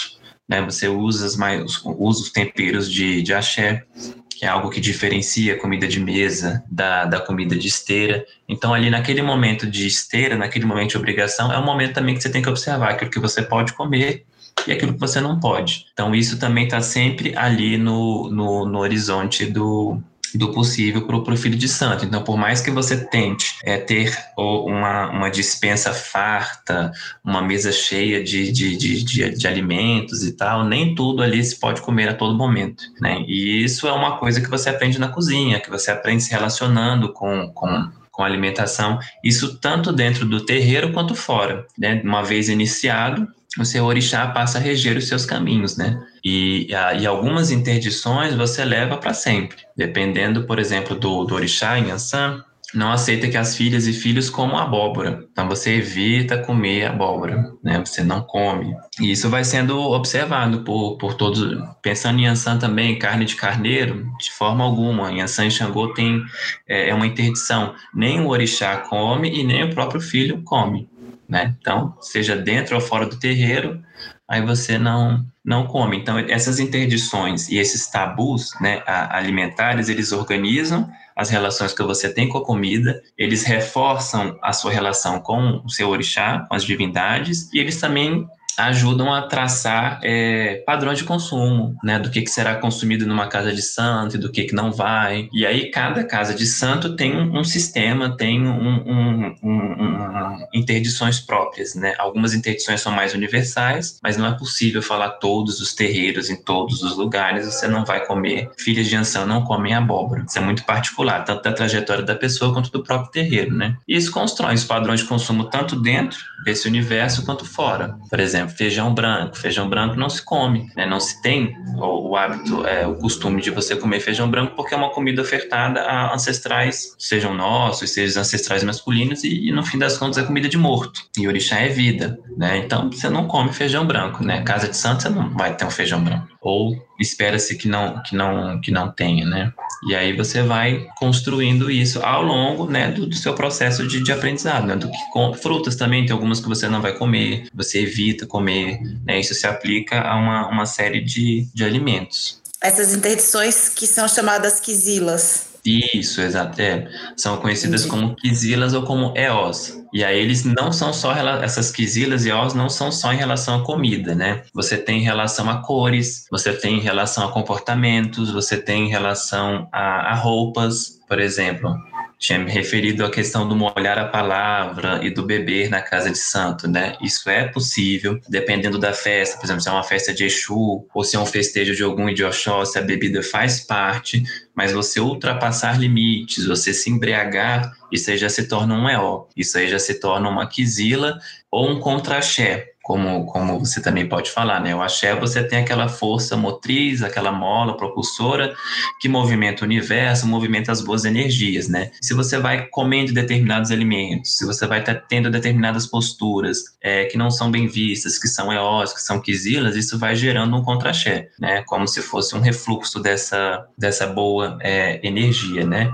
né? Você usa, mais, usa os temperos de, de axé, que é algo que diferencia a comida de mesa da, da comida de esteira. Então, ali naquele momento de esteira, naquele momento de obrigação, é um momento também que você tem que observar aquilo que você pode comer e aquilo que você não pode. Então, isso também está sempre ali no, no, no horizonte do, do possível para o filho de santo. Então, por mais que você tente é, ter uma, uma dispensa farta, uma mesa cheia de, de, de, de, de alimentos e tal, nem tudo ali se pode comer a todo momento. Né? E isso é uma coisa que você aprende na cozinha, que você aprende se relacionando com, com com alimentação, isso tanto dentro do terreiro quanto fora. Né? Uma vez iniciado, o seu orixá passa a reger os seus caminhos, né? E, e algumas interdições você leva para sempre, dependendo, por exemplo, do, do orixá em Ansan, não aceita que as filhas e filhos comam abóbora. Então você evita comer abóbora, né? Você não come. E isso vai sendo observado por, por todos. Pensando em Ansan também, carne de carneiro, de forma alguma. Em Ansan e Xangô tem é, é uma interdição. Nem o orixá come e nem o próprio filho come, né? Então, seja dentro ou fora do terreiro, aí você não não come. Então, essas interdições e esses tabus, né, alimentares, eles organizam as relações que você tem com a comida, eles reforçam a sua relação com o seu orixá, com as divindades, e eles também ajudam a traçar é, padrões de consumo, né, do que, que será consumido numa casa de santo e do que, que não vai. E aí cada casa de santo tem um, um sistema, tem um, um, interdições próprias, né? Algumas interdições são mais universais, mas não é possível falar todos os terreiros em todos os lugares. Você não vai comer. Filhas de Ansan não comem abóbora. Isso é muito particular, tanto da trajetória da pessoa quanto do próprio terreiro, né? E isso constrói os padrões de consumo tanto dentro desse universo quanto fora. Por exemplo, exemplo, feijão branco. Feijão branco não se come, né? não se tem o, o, hábito, é, o costume de você comer feijão branco porque é uma comida ofertada a ancestrais, sejam nossos, sejam ancestrais masculinos, e, e, no fim das contas é comida de morto. E orixá é vida, né? Então você não come feijão branco, né? Casa de santo você não vai ter um feijão branco. Ou espera-se que não, que, não, que não tenha, né? E aí você vai construindo isso ao longo né, do, do seu processo de, de aprendizado, né? Do que com, frutas também, tem algumas que você não vai comer, você evita comer, né? Isso se aplica a uma, uma série de, de alimentos. Essas interdições que são chamadas quisilas. Isso, exato. É. São conhecidas Entendi. como quisilas ou como eós. E aí eles não são só essas quisilas e eós não são só em relação à comida, né? Você tem em relação a cores, você tem em relação a comportamentos, você tem em relação a, a roupas, por exemplo tinha me referido à questão do molhar a palavra e do beber na casa de santo, né? Isso é possível, dependendo da festa, por exemplo, se é uma festa de Exu ou se é um festejo de algum de Oxóssi, a bebida faz parte, mas você ultrapassar limites, você se embriagar, isso aí já se torna um EO, isso aí já se torna uma quisila ou um contra-axé como, como você também pode falar, né? O axé você tem aquela força motriz, aquela mola propulsora que movimenta o universo, movimenta as boas energias, né? Se você vai comendo determinados alimentos, se você vai estar tendo determinadas posturas é, que não são bem vistas, que são eós, que são quisilas, isso vai gerando um contra-axé, né? Como se fosse um refluxo dessa, dessa boa é, energia, né?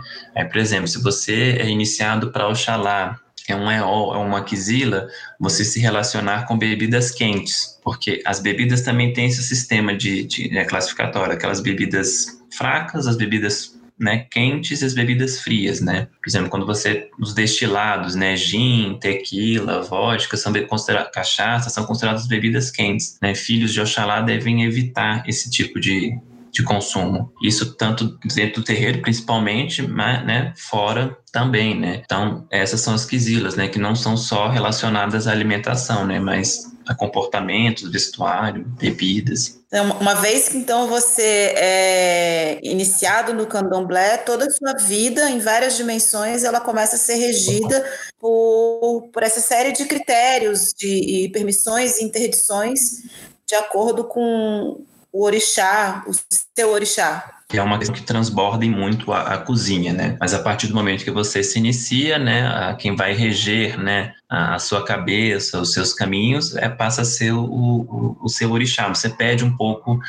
Por exemplo, se você é iniciado para Oxalá, é um EO, é uma quisila, você se relacionar com bebidas quentes, porque as bebidas também têm esse sistema de, de né, classificatório, aquelas bebidas fracas, as bebidas né, quentes e as bebidas frias, né? Por exemplo, quando você os destilados, né, gin, tequila, vodka, são considerados cachaça, são consideradas bebidas quentes, né? Filhos de Oxalá devem evitar esse tipo de de consumo. Isso tanto dentro do terreiro, principalmente, mas né, fora também, né? Então, essas são as quisilas, né? Que não são só relacionadas à alimentação, né? Mas a comportamentos, vestuário, bebidas. Então, uma vez que então você é iniciado no candomblé, toda a sua vida, em várias dimensões, ela começa a ser regida por, por essa série de critérios de, e permissões e interdições de acordo com o orixá, o seu orixá. É uma questão que transborda muito a, a, cozinha, né? Mas a partir do momento que você se inicia, né, a, quem vai reger, né, a, a, sua cabeça, os seus caminhos, é, passa a ser o, o, o seu orixá. Você perde um pouco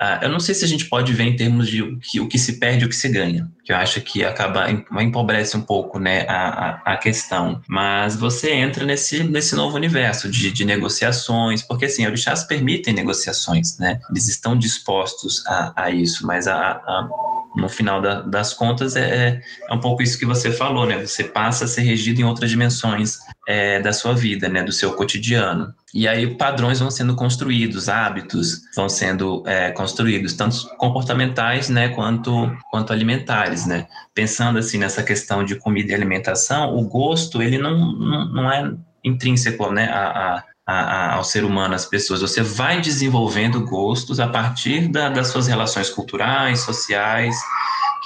Uh, eu não sei se a gente pode ver em termos de o que, o que se perde e o que se ganha, que eu acho que acaba empobrece um pouco né, a, a, a, questão. Mas você entra nesse, nesse novo universo de, de negociações, porque assim, orixás permitem negociações, né? Eles estão dispostos a, a isso, mas a, a no final da, das contas, é, é, é um pouco isso que você falou, né? Você passa a ser regido em outras dimensões é, da sua vida, né? Do seu cotidiano. E aí padrões vão sendo construídos, hábitos vão sendo é, construídos, tanto comportamentais, né? Quanto, quanto alimentares, né? Pensando assim nessa questão de comida e alimentação, o gosto, ele não, não, não é intrínseco, né? A, a, a, a, ao ser humano, às pessoas. Você vai desenvolvendo gostos a partir da, das suas relações culturais, sociais,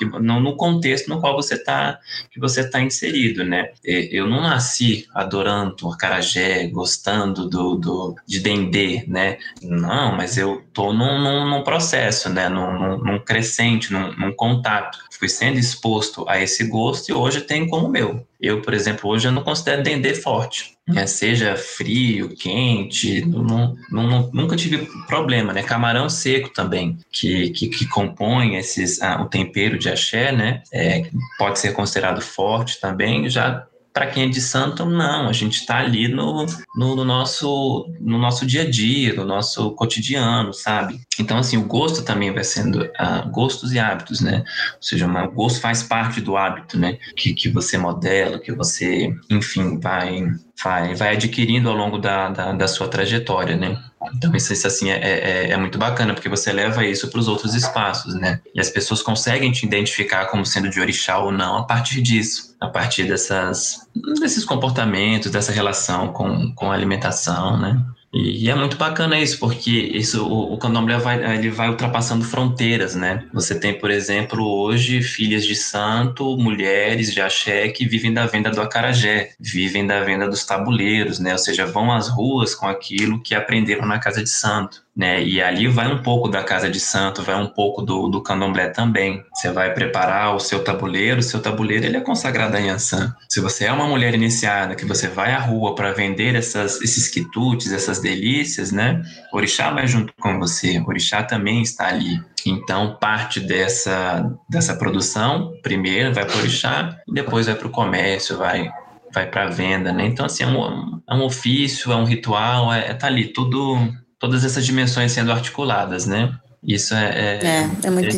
que, no, no contexto no qual você está que você tá inserido, né? Eu não nasci adorando acarajé, gostando do, do, de dendê, né? Não, mas eu tô num, num, num processo, né? Num, num, num crescente, num, num contato. Fui sendo exposto a esse gosto e hoje tem como meu. Eu, por exemplo, hoje eu não considero dendê forte. Né? Seja frio, quente, não, não, nunca tive problema, né? Camarão seco também, que, que, que compõe esses, ah, o tempero de axé, né? É, pode ser considerado forte também, já para quem é de santo, não. A gente está ali no, no, no, nosso, no nosso dia a dia, no nosso cotidiano, sabe? Então, assim, o gosto também vai sendo uh, gostos e hábitos, né? Ou seja, o gosto faz parte do hábito, né? Que, que você modela, que você, enfim, vai, vai, vai adquirindo ao longo da, da, da sua trajetória, né? Então, isso, isso assim, é, é, é, muito bacana, porque você leva isso para os outros espaços, né? E as pessoas conseguem te identificar como sendo de orixá ou não a partir disso, a partir dessas, desses comportamentos, dessa relação com, com a alimentação, né? E, e, é muito bacana isso, porque isso, o, o candomblé vai, ele vai ultrapassando fronteiras, né? Você tem, por exemplo, hoje filhas de santo, mulheres de axé que vivem da venda do acarajé, vivem da venda dos tabuleiros, né? Ou seja, vão às ruas com aquilo que aprenderam na casa de santo né? E ali vai um pouco da casa de santo, vai um pouco do, do candomblé também. Você vai preparar o seu tabuleiro, o seu tabuleiro ele é consagrado a Yansan. Se você é uma mulher iniciada, que você vai à rua para vender essas, esses quitutes, essas delícias, né? Orixá vai junto com você, Orixá também está ali. Então, parte dessa, dessa produção, primeiro vai para o Orixá, depois vai para o comércio, vai vai para venda, né? Então, assim, é um, é um ofício, é um ritual, é, é tá ali tudo todas essas dimensões sendo articuladas, né? Isso é, é, é, é muito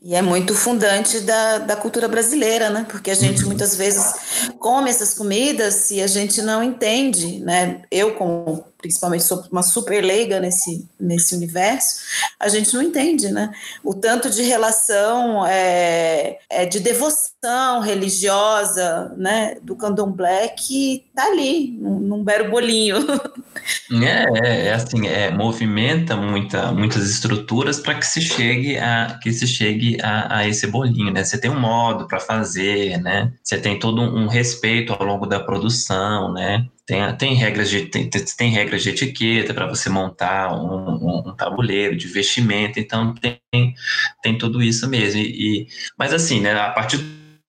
e é muito fundante da, da cultura brasileira, né? Porque a gente uhum. muitas vezes come essas comidas e a gente não entende, né? Eu como principalmente sou uma super leiga nesse, nesse universo, a gente não entende, né? O tanto de relação é, é de devoção religiosa, né, do candomblé que tá ali, num, num belo bolinho. [laughs] É, é, é, assim, é, movimenta muita, muitas estruturas para que se chegue a que se chegue a, a esse bolinho, né? Você tem um modo para fazer, né? Você tem todo um respeito ao longo da produção, né? Tem, tem, regras de, tem, tem regras de etiqueta para você montar um, um, um, tabuleiro de vestimenta, então tem, tem tudo isso mesmo. E, e, mas assim, né, a partir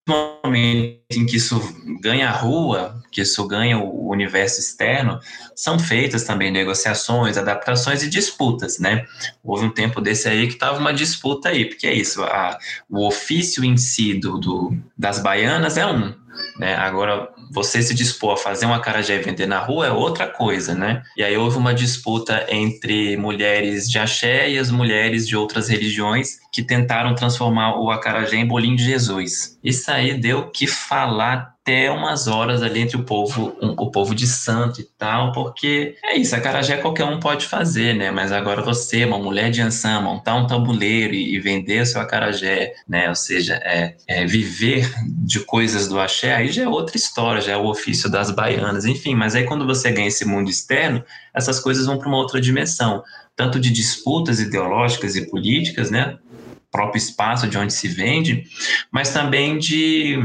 momento em que isso ganha rua, que isso ganha o universo externo, são feitas também negociações, adaptações e disputas, né? Houve um tempo desse aí que estava uma disputa aí, porque é isso, a, o ofício em si do, do, das baianas é um, né? Agora, você se dispor a fazer uma acarajé e vender na rua é outra coisa, né? E aí houve uma disputa entre mulheres de axé e as mulheres de outras religiões que tentaram transformar o acarajé em bolinho de Jesus. Isso aí deu que falar até umas horas ali entre o povo, um, o povo de santo e tal, porque é isso, a carajé qualquer um pode fazer, né? Mas agora você, uma mulher de Ansan, montar um tabuleiro e, e vender o seu acarajé, né? Ou seja, é, é, viver de coisas do axé, aí já é outra história, já é o ofício das baianas, enfim. Mas aí quando você ganha esse mundo externo, essas coisas vão para uma outra dimensão, tanto de disputas ideológicas e políticas, né? próprio espaço de onde se vende, mas também de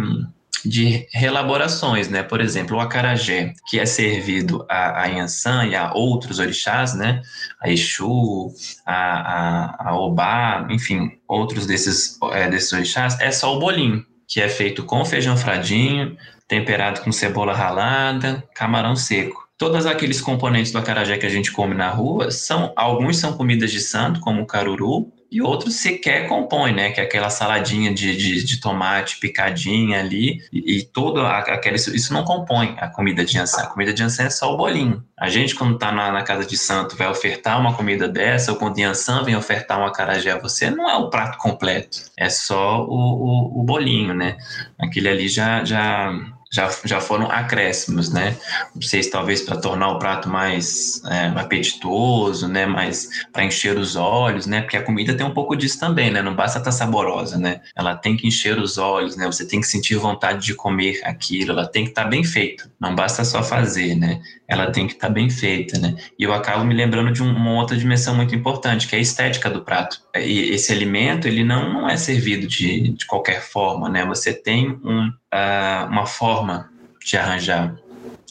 de relaborações, né? Por exemplo, o acarajé, que é servido a, a e a outros orixás, né? A Exu, a, a, a Obá, enfim, outros desses, é, desses orixás, é só o bolinho, que é feito com feijão fradinho, temperado com cebola ralada, camarão seco. Todos aqueles componentes do acarajé que a gente come na rua são alguns são comidas de santo, como o caruru, e outros sequer compõem, né? Que é aquela saladinha de, de, de tomate picadinha ali, e, e todo aquele, isso não compõe a comida de ançã. A comida de ançã é só o bolinho. A gente, quando está na, na, casa de santo, vai ofertar uma comida dessa, ou quando Yansan vem ofertar uma carajé a você, não é o prato completo, é só o, o, o bolinho, né? Aquele ali já, já já, já foram acréscimos, né? Se talvez para tornar o prato mais é, apetitoso, né? Mais para encher os olhos, né? Porque a comida tem um pouco disso também, né? Não basta estar tá saborosa, né? Ela tem que encher os olhos, né? Você tem que sentir vontade de comer aquilo, ela tem que estar tá bem feita. Não basta só fazer, né? Ela tem que estar tá bem feita, né? E eu acabo me lembrando de uma outra dimensão muito importante, que é a estética do prato. E esse alimento, ele não, não é servido de, de qualquer forma, né? Você tem um, uh, uma forma de arranjar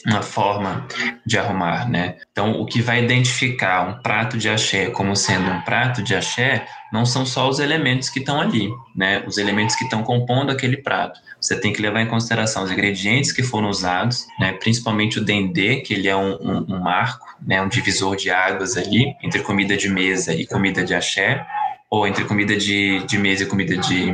uma forma de arrumar, né? Então, o que vai identificar um prato de axé como sendo um prato de axé não são só os elementos que estão ali, né? Os elementos que estão compondo aquele prato. Você tem que levar em consideração os ingredientes que foram usados, né? Principalmente o dendê, que ele é um, um, um marco, né? Um divisor de águas ali entre comida de mesa e comida de axé, ou entre comida de, de mesa e comida de,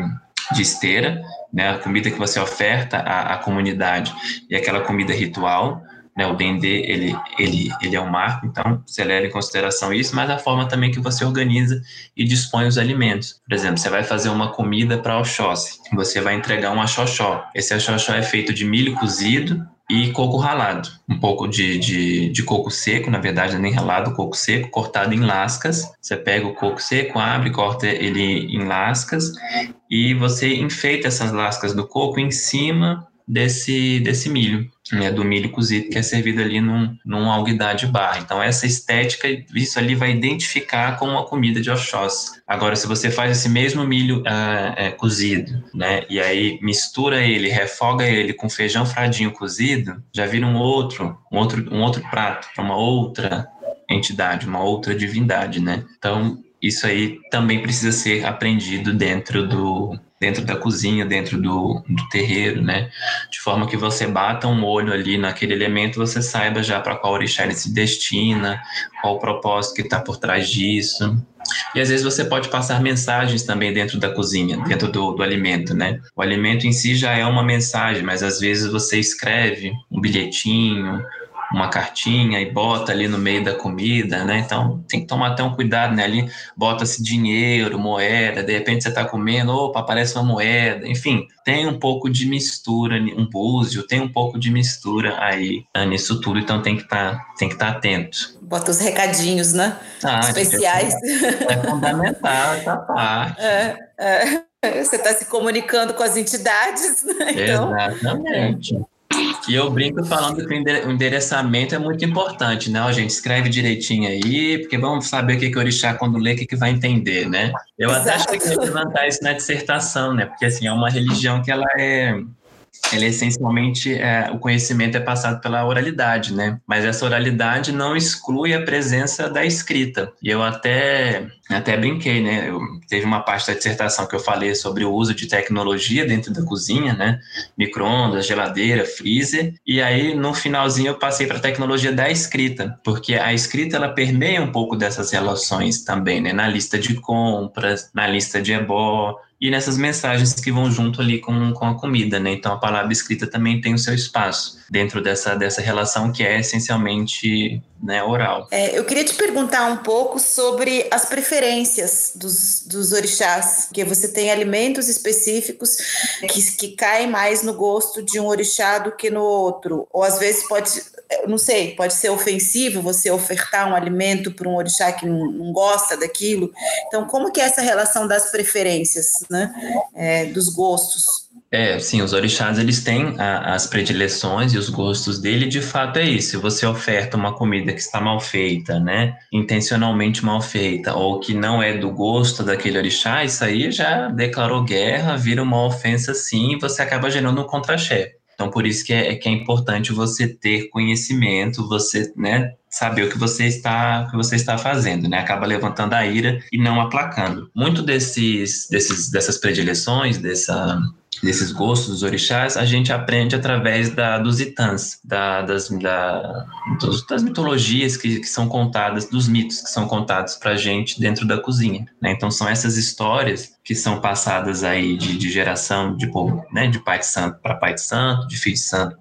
de esteira né, a comida que você oferta à, à comunidade e aquela comida ritual, né, o dendê, ele, ele, ele é um marco, então você leva em consideração isso, mas a forma também que você organiza e dispõe os alimentos. Por exemplo, você vai fazer uma comida para Oxóssi, você vai entregar um axoxó. Esse axoxó é feito de milho cozido, e coco ralado. Um pouco de, de, de, coco seco, na verdade, nem ralado, coco seco, cortado em lascas. Você pega o coco seco, abre, corta ele em lascas e você enfeita essas lascas do coco em cima desse, desse milho, né, do milho cozido que é servido ali num, num alguidar de barra. Então, essa estética, isso ali vai identificar com uma comida de Oxóssi. Agora, se você faz esse mesmo milho uh, é, cozido, né, e aí mistura ele, refoga ele com feijão fradinho cozido, já vira um outro, um outro, um outro prato para uma outra entidade, uma outra divindade, né? Então, isso aí também precisa ser aprendido dentro do, dentro da cozinha, dentro do, do terreiro, né? De forma que você bata um olho ali naquele elemento, você saiba já para qual orixá ele se destina, qual o propósito que está por trás disso. E às vezes você pode passar mensagens também dentro da cozinha, dentro do, do alimento, né? O alimento em si já é uma mensagem, mas às vezes você escreve um bilhetinho, uma cartinha e bota ali no meio da comida, né? Então tem que tomar até um cuidado, né? Ali bota-se dinheiro, moeda, de repente você está comendo, opa, aparece uma moeda, enfim, tem um pouco de mistura, um búzio, tem um pouco de mistura aí né, nisso tudo, então tem que estar tá, tem que estar tá atento. Bota os recadinhos, né? Ah, Especiais. É, fundamental essa parte. É, é. Você está se comunicando com as entidades, né? Então, Exatamente. E eu brinco falando que o endereçamento é muito importante, né? Ó, gente, escreve direitinho aí, porque vamos saber o que, que o orixá, quando lê, o que, que vai entender, né? Eu Exato. até cheguei a levantar isso na dissertação, né? Porque, assim, é uma religião que ela é ele é essencialmente é, o conhecimento é passado pela oralidade, né? Mas essa oralidade não exclui a presença da escrita. E eu até até brinquei, né? Eu, teve uma parte da dissertação que eu falei sobre o uso de tecnologia dentro da cozinha, né? Microondas, geladeira, freezer. E aí no finalzinho eu passei para a tecnologia da escrita, porque a escrita ela permeia um pouco dessas relações também, né? Na lista de compras, na lista de ebó, e nessas mensagens que vão junto ali com, com a comida, né? Então a palavra escrita também tem o seu espaço dentro dessa, dessa relação que é essencialmente né, oral. É, eu queria te perguntar um pouco sobre as preferências dos, dos orixás, porque você tem alimentos específicos que, que caem mais no gosto de um orixá do que no outro, ou às vezes pode não sei, pode ser ofensivo você ofertar um alimento para um orixá que não, gosta daquilo. Então, como que é essa relação das preferências, né, é, dos gostos? É, sim, os orixás eles têm a, as predileções e os gostos dele, de fato é isso. Se você oferta uma comida que está mal feita, né, intencionalmente mal feita, ou que não é do gosto daquele orixá, isso aí já declarou guerra, vira uma ofensa sim, e você acaba gerando um contra-chefe. Então, por isso que é, que é importante você ter conhecimento, você, né, saber o que você está, o que você está fazendo, né? Acaba levantando a ira e não aplacando. Muito desses, desses, dessas predileções, dessa desses gostos dos orixás, a gente aprende através da, dos itãs, da, das, da, dos, das mitologias que, que, são contadas, dos mitos que são contados para a gente dentro da cozinha. Né? Então, são essas histórias que são passadas aí de, de geração, de povo, né? de pai de santo para pai de santo, de filho de santo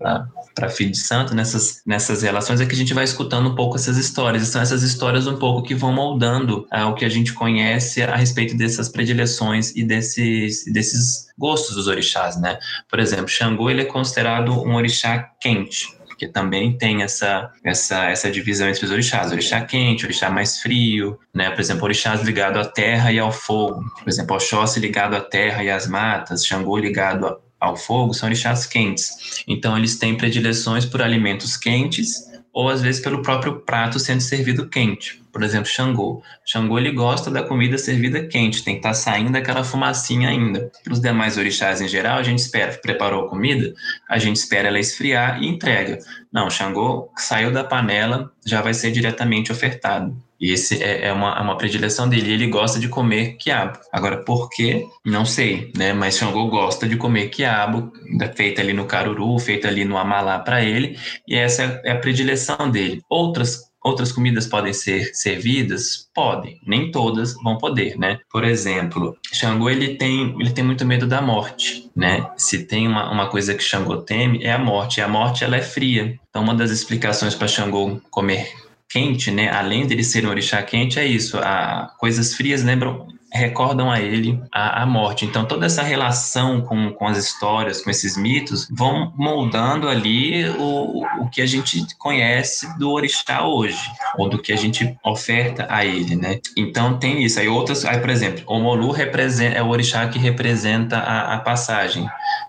para filho de santo, nessas, nessas relações, é que a gente vai escutando um pouco essas histórias. São essas histórias um pouco que vão moldando ah, o que a gente conhece a respeito dessas predileções e desses, desses gostos dos orixás, né? Por exemplo, Xangô ele é considerado um orixá quente, porque também tem essa, essa, essa divisão entre os orixás, orixá quente, orixá mais frio, né? Por exemplo, orixás ligado à terra e ao fogo. Por exemplo, Oxóssi ligado à terra e às matas, Xangô ligado ao fogo, são orixás quentes. Então, eles têm predileções por alimentos quentes ou às vezes pelo próprio prato sendo servido quente. Por exemplo, Xangô. Xangô ele gosta da comida servida quente, tem que estar tá saindo aquela fumacinha ainda. Para os demais orixás em geral, a gente espera, preparou a comida, a gente espera ela esfriar e entrega. Não, Xangô saiu da panela, já vai ser diretamente ofertado. E esse é, é uma, é uma predileção dele. Ele gosta de comer quiabo. Agora, por quê? Não sei, né? Mas Xangô gosta de comer quiabo, feita ali no caruru, feita ali no amalá para ele. E essa é a predileção dele. Outras Outras comidas podem ser servidas? Podem, nem todas vão poder, né? Por exemplo, Xangô ele tem, ele tem muito medo da morte, né? Se tem uma, uma coisa que Xangô teme é a morte, e a morte ela é fria. Então uma das explicações para Xangô comer quente, né? Além dele ser um orixá quente, é isso. A, coisas frias lembram recordam a ele a, a, morte. Então, toda essa relação com, com as histórias, com esses mitos, vão moldando ali o, o que a gente conhece do orixá hoje, ou do que a gente oferta a ele, né? Então, tem isso. Aí, outras, aí por exemplo, o Molu representa, é o orixá que representa a, a passagem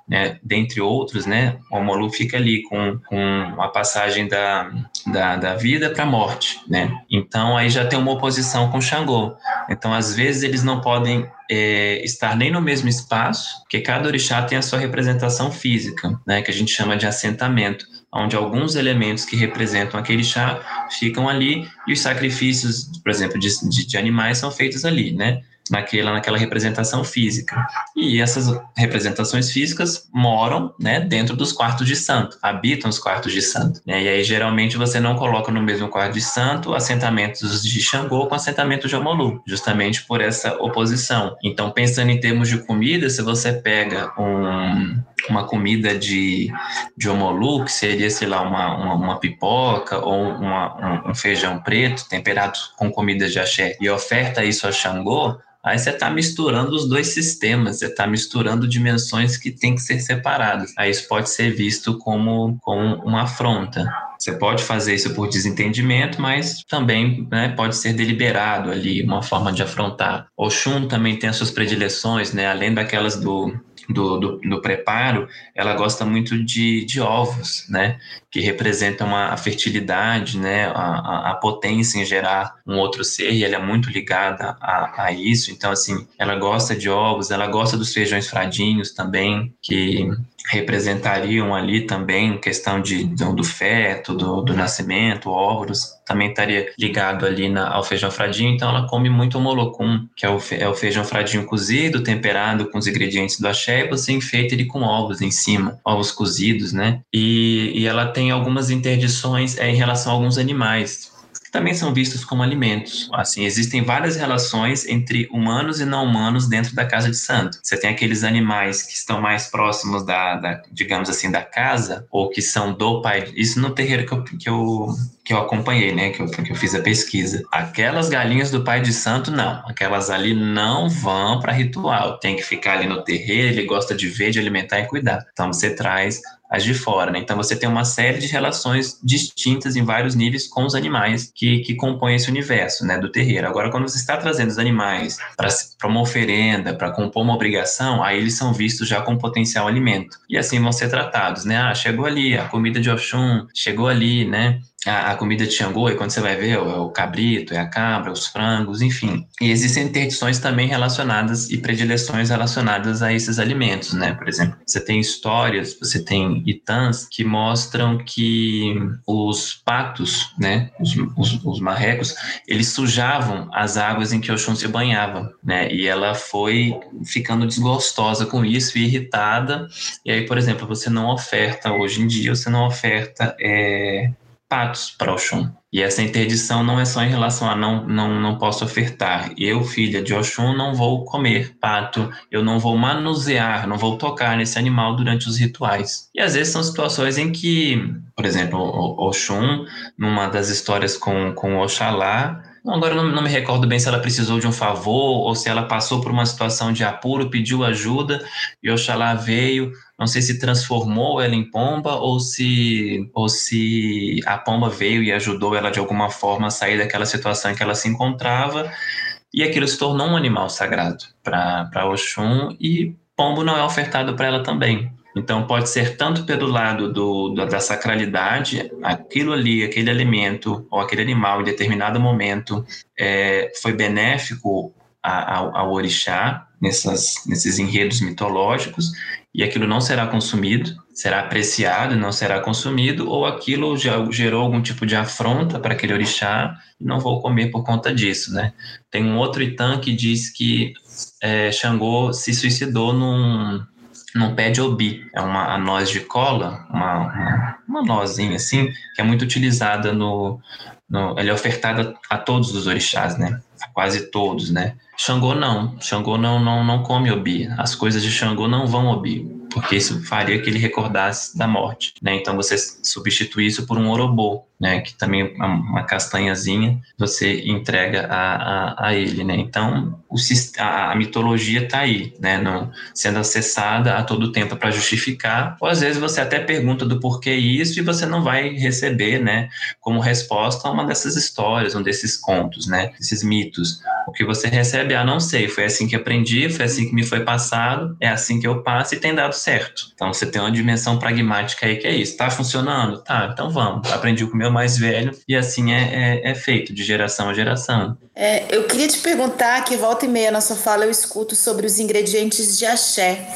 né, dentre outros, né, o Omolu fica ali com, com a passagem da, da, da vida para a morte, né, então aí já tem uma oposição com Xangô, então às vezes eles não podem é, estar nem no mesmo espaço, porque cada orixá tem a sua representação física, né, que a gente chama de assentamento, onde alguns elementos que representam aquele chá ficam ali e os sacrifícios, por exemplo, de, de, de animais são feitos ali, né, naquela, naquela representação física. E essas representações físicas moram né, dentro dos quartos de santo, habitam os quartos de santo. Né? E aí, geralmente, você não coloca no mesmo quarto de santo assentamentos de Xangô com assentamentos de Omolu, justamente por essa oposição. Então, pensando em termos de comida, se você pega um, uma comida de, de Omolu, que seria, sei lá, uma, uma, uma pipoca ou uma, um, um feijão preto temperado com comidas de axé, e oferta isso a Xangô, Aí você está misturando os dois sistemas, você está misturando dimensões que têm que ser separadas. Aí isso pode ser visto como, como uma afronta. Você pode fazer isso por desentendimento, mas também né, pode ser deliberado ali, uma forma de afrontar. Oxum também tem as suas predileções, né, além daquelas do, do, do, do, preparo, ela gosta muito de, de ovos, né? Que representam a, a fertilidade, né? A, a, potência em gerar um outro ser, e ela é muito ligada a, a isso. Então, assim, ela gosta de ovos, ela gosta dos feijões fradinhos também, que representariam ali também questão de, do, do feto, do, do nascimento, óvulos, também estaria ligado ali na, ao feijão fradinho, então ela come muito o molocum, que é o, fe, é o feijão fradinho cozido, temperado com os ingredientes do axé, e você enfeita ele com ovos em cima, ovos cozidos, né? E, e ela tem algumas interdições é, em relação a alguns animais, também são vistos como alimentos. Assim, existem várias relações entre humanos e não humanos dentro da casa de santo. Você tem aqueles animais que estão mais próximos da, da digamos assim, da casa, ou que são do pai. Isso no terreiro que eu, que eu, que eu acompanhei, né? Que eu, que eu fiz a pesquisa. Aquelas galinhas do pai de santo, não. Aquelas ali não vão para ritual. Tem que ficar ali no terreiro, ele gosta de ver, de alimentar e cuidar. Então você traz as de fora, né? Então você tem uma série de relações distintas em vários níveis com os animais que, que compõem esse universo, né, do terreiro. Agora, quando você está trazendo os animais para uma oferenda, para compor uma obrigação, aí eles são vistos já com potencial alimento. E assim vão ser tratados, né? Ah, chegou ali a comida de Oxum, chegou ali, né? A, a, comida de Xangô, e quando você vai ver, é o, cabrito, é a cabra, os frangos, enfim. E existem interdições também relacionadas e predileções relacionadas a esses alimentos, né? Por exemplo, você tem histórias, você tem itãs que mostram que os patos, né, os, os, os marrecos, eles sujavam as águas em que Oxum se banhava, né? E ela foi ficando desgostosa com isso e irritada. E aí, por exemplo, você não oferta, hoje em dia, você não oferta é, patos para. E essa interdição não é só em relação a não, não, não posso ofertar. Eu, filha de Oxum, não vou comer pato, eu não vou manusear, não vou tocar nesse animal durante os rituais. E às vezes são situações em que, por exemplo, Oxum, numa das histórias com, com Oxalá, Agora não, não, me recordo bem se ela precisou de um favor ou se ela passou por uma situação de apuro, pediu ajuda e Oxalá veio. Não sei se transformou ela em pomba ou se, ou se a pomba veio e ajudou ela de alguma forma a sair daquela situação em que ela se encontrava. E aquilo se tornou um animal sagrado para Oxum e pombo não é ofertado para ela também. Então, pode ser tanto pelo lado do, da sacralidade, aquilo ali, aquele alimento ou aquele animal em determinado momento é, foi benéfico ao, ao orixá, nessas, nesses enredos mitológicos, e aquilo não será consumido, será apreciado não será consumido, ou aquilo já gerou algum tipo de afronta para aquele orixá e não vou comer por conta disso, né? Tem um outro Itan que diz que é, Xangô se suicidou num, num pé de obi. É uma noz de cola, uma, uma, uma nozinha assim, que é muito utilizada no, no. Ela é ofertada a todos os orixás, né? A quase todos, né? Xangô não. Xangô não, não, não come obi. As coisas de Xangô não vão obi porque isso faria que ele recordasse da morte, né? Então você substitui isso por um orobô, né? Que também é uma castanhazinha você entrega a, a, a ele, né? Então o, a, a mitologia está aí, né? Sendo acessada a todo tempo para justificar, ou às vezes você até pergunta do porquê isso e você não vai receber, né? Como resposta uma dessas histórias, um desses contos, né? Esses mitos. O que você recebe, ah, não sei, foi assim que aprendi, foi assim que me foi passado, é assim que eu passo e tem dado certo. Então você tem uma dimensão pragmática aí que é isso. Tá funcionando? Tá, então vamos. Aprendi com meu mais velho e assim é, é, é feito, de geração a geração. É, eu queria te perguntar que volta e meia na sua fala eu escuto sobre os ingredientes de axé.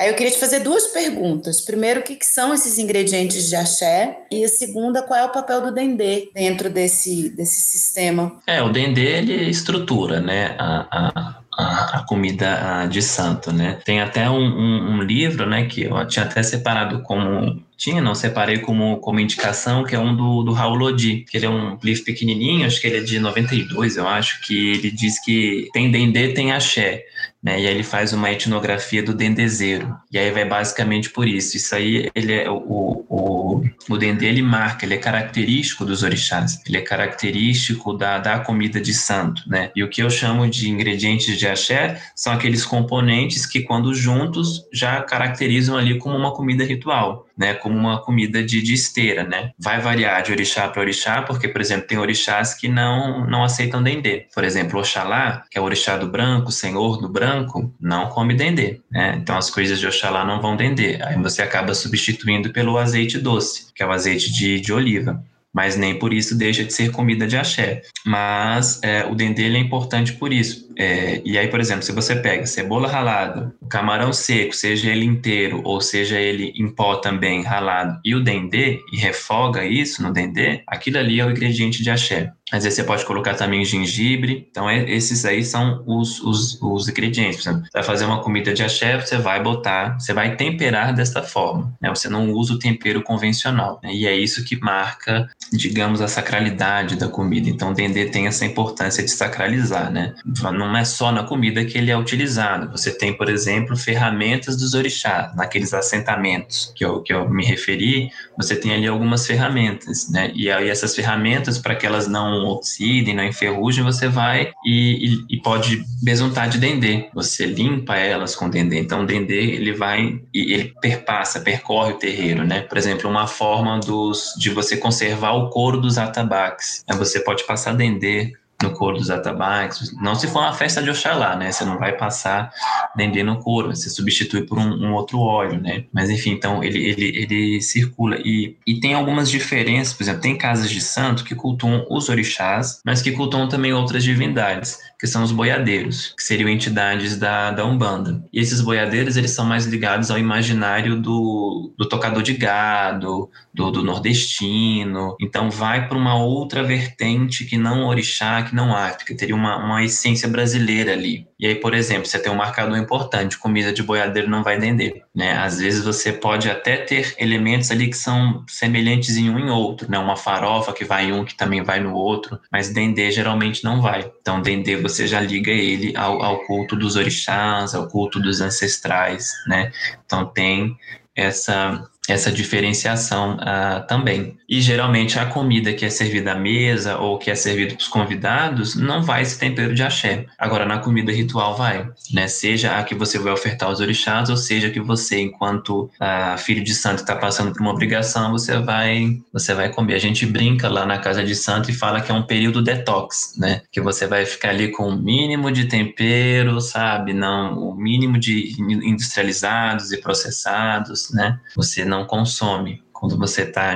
Aí eu queria te fazer duas perguntas. Primeiro, o que, que, são esses ingredientes de axé? E a segunda, qual é o papel do dendê dentro desse, desse sistema? É, o dendê, ele estrutura, né, a, a, a, comida de santo, né? Tem até um, um, um, livro, né, que eu tinha até separado como tinha, não separei como, como indicação, que é um do, do Raul Lodi, que ele é um livro pequenininho, acho que ele é de 92, eu acho, que ele diz que tem dendê, tem axé. Né, e aí ele faz uma etnografia do dendezeiro. E aí vai basicamente por isso. Isso aí, ele é o, o, o dendê, ele marca, ele é característico dos orixás. Ele é característico da, da comida de santo, né? E o que eu chamo de ingredientes de axé são aqueles componentes que, quando juntos, já caracterizam ali como uma comida ritual né, como uma comida de, de esteira, né? Vai variar de orixá para orixá, porque, por exemplo, tem orixás que não, não aceitam dendê. Por exemplo, Oxalá, que é o orixá do branco, senhor do branco, não come dendê, né? Então as coisas de Oxalá não vão dendê. Aí você acaba substituindo pelo azeite doce, que é o azeite de, de oliva mas nem por isso deixa de ser comida de axé. Mas é, o dendê é importante por isso. É, e aí, por exemplo, se você pega cebola ralada, camarão seco, seja ele inteiro ou seja ele em pó também ralado, e o dendê, e refoga isso no dendê, aquilo ali é o ingrediente de axé. Às vezes você pode colocar também gengibre. Então, esses aí são os, os, os ingredientes. Por exemplo, você vai fazer uma comida de axé, você vai botar, você vai temperar desta forma. Né? Você não usa o tempero convencional. Né? E é isso que marca, digamos, a sacralidade da comida. Então, o dendê tem essa importância de sacralizar. Né? Não é só na comida que ele é utilizado. Você tem, por exemplo, ferramentas dos orixás, naqueles assentamentos que eu, que eu me referi, você tem ali algumas ferramentas. Né? E aí, essas ferramentas, para que elas não não oxidem, não enferrujem, você vai e, e, e, pode besuntar de dendê. Você limpa elas com dendê. Então, o dendê, ele vai e ele perpassa, percorre o terreiro, né? Por exemplo, uma forma dos, de você conservar o couro dos atabaques. Né? Você pode passar dendê no couro dos atabaques. Não se for uma festa de Oxalá, né? Você não vai passar dendê no couro, você substitui por um, um, outro óleo, né? Mas enfim, então ele, ele, ele circula. E, e tem algumas diferenças, por exemplo, tem casas de santo que cultuam os orixás, mas que cultuam também outras divindades que são os boiadeiros, que seriam entidades da, da Umbanda. E esses boiadeiros, eles são mais ligados ao imaginário do, do tocador de gado, do, do nordestino. Então, vai para uma outra vertente que não orixá, que não há, porque teria uma, uma essência brasileira ali. E aí, por exemplo, você tem um marcador importante, comida de boiadeiro não vai dendê, né? Às vezes você pode até ter elementos ali que são semelhantes em um em outro, né? Uma farofa que vai em um que também vai no outro, mas dendê geralmente não vai. Então, dendê você já liga ele ao, ao culto dos orixás, ao culto dos ancestrais, né? Então tem essa essa diferenciação uh, também. E geralmente a comida que é servida à mesa ou que é servida para os convidados não vai esse tempero de axé. Agora na comida ritual vai, né? Seja a que você vai ofertar aos orixás ou seja que você, enquanto uh, filho de santo está passando por uma obrigação, você vai você vai comer. A gente brinca lá na casa de santo e fala que é um período detox, né? Que você vai ficar ali com o mínimo de tempero, sabe? Não o mínimo de industrializados e processados, né? Você não consome quando você está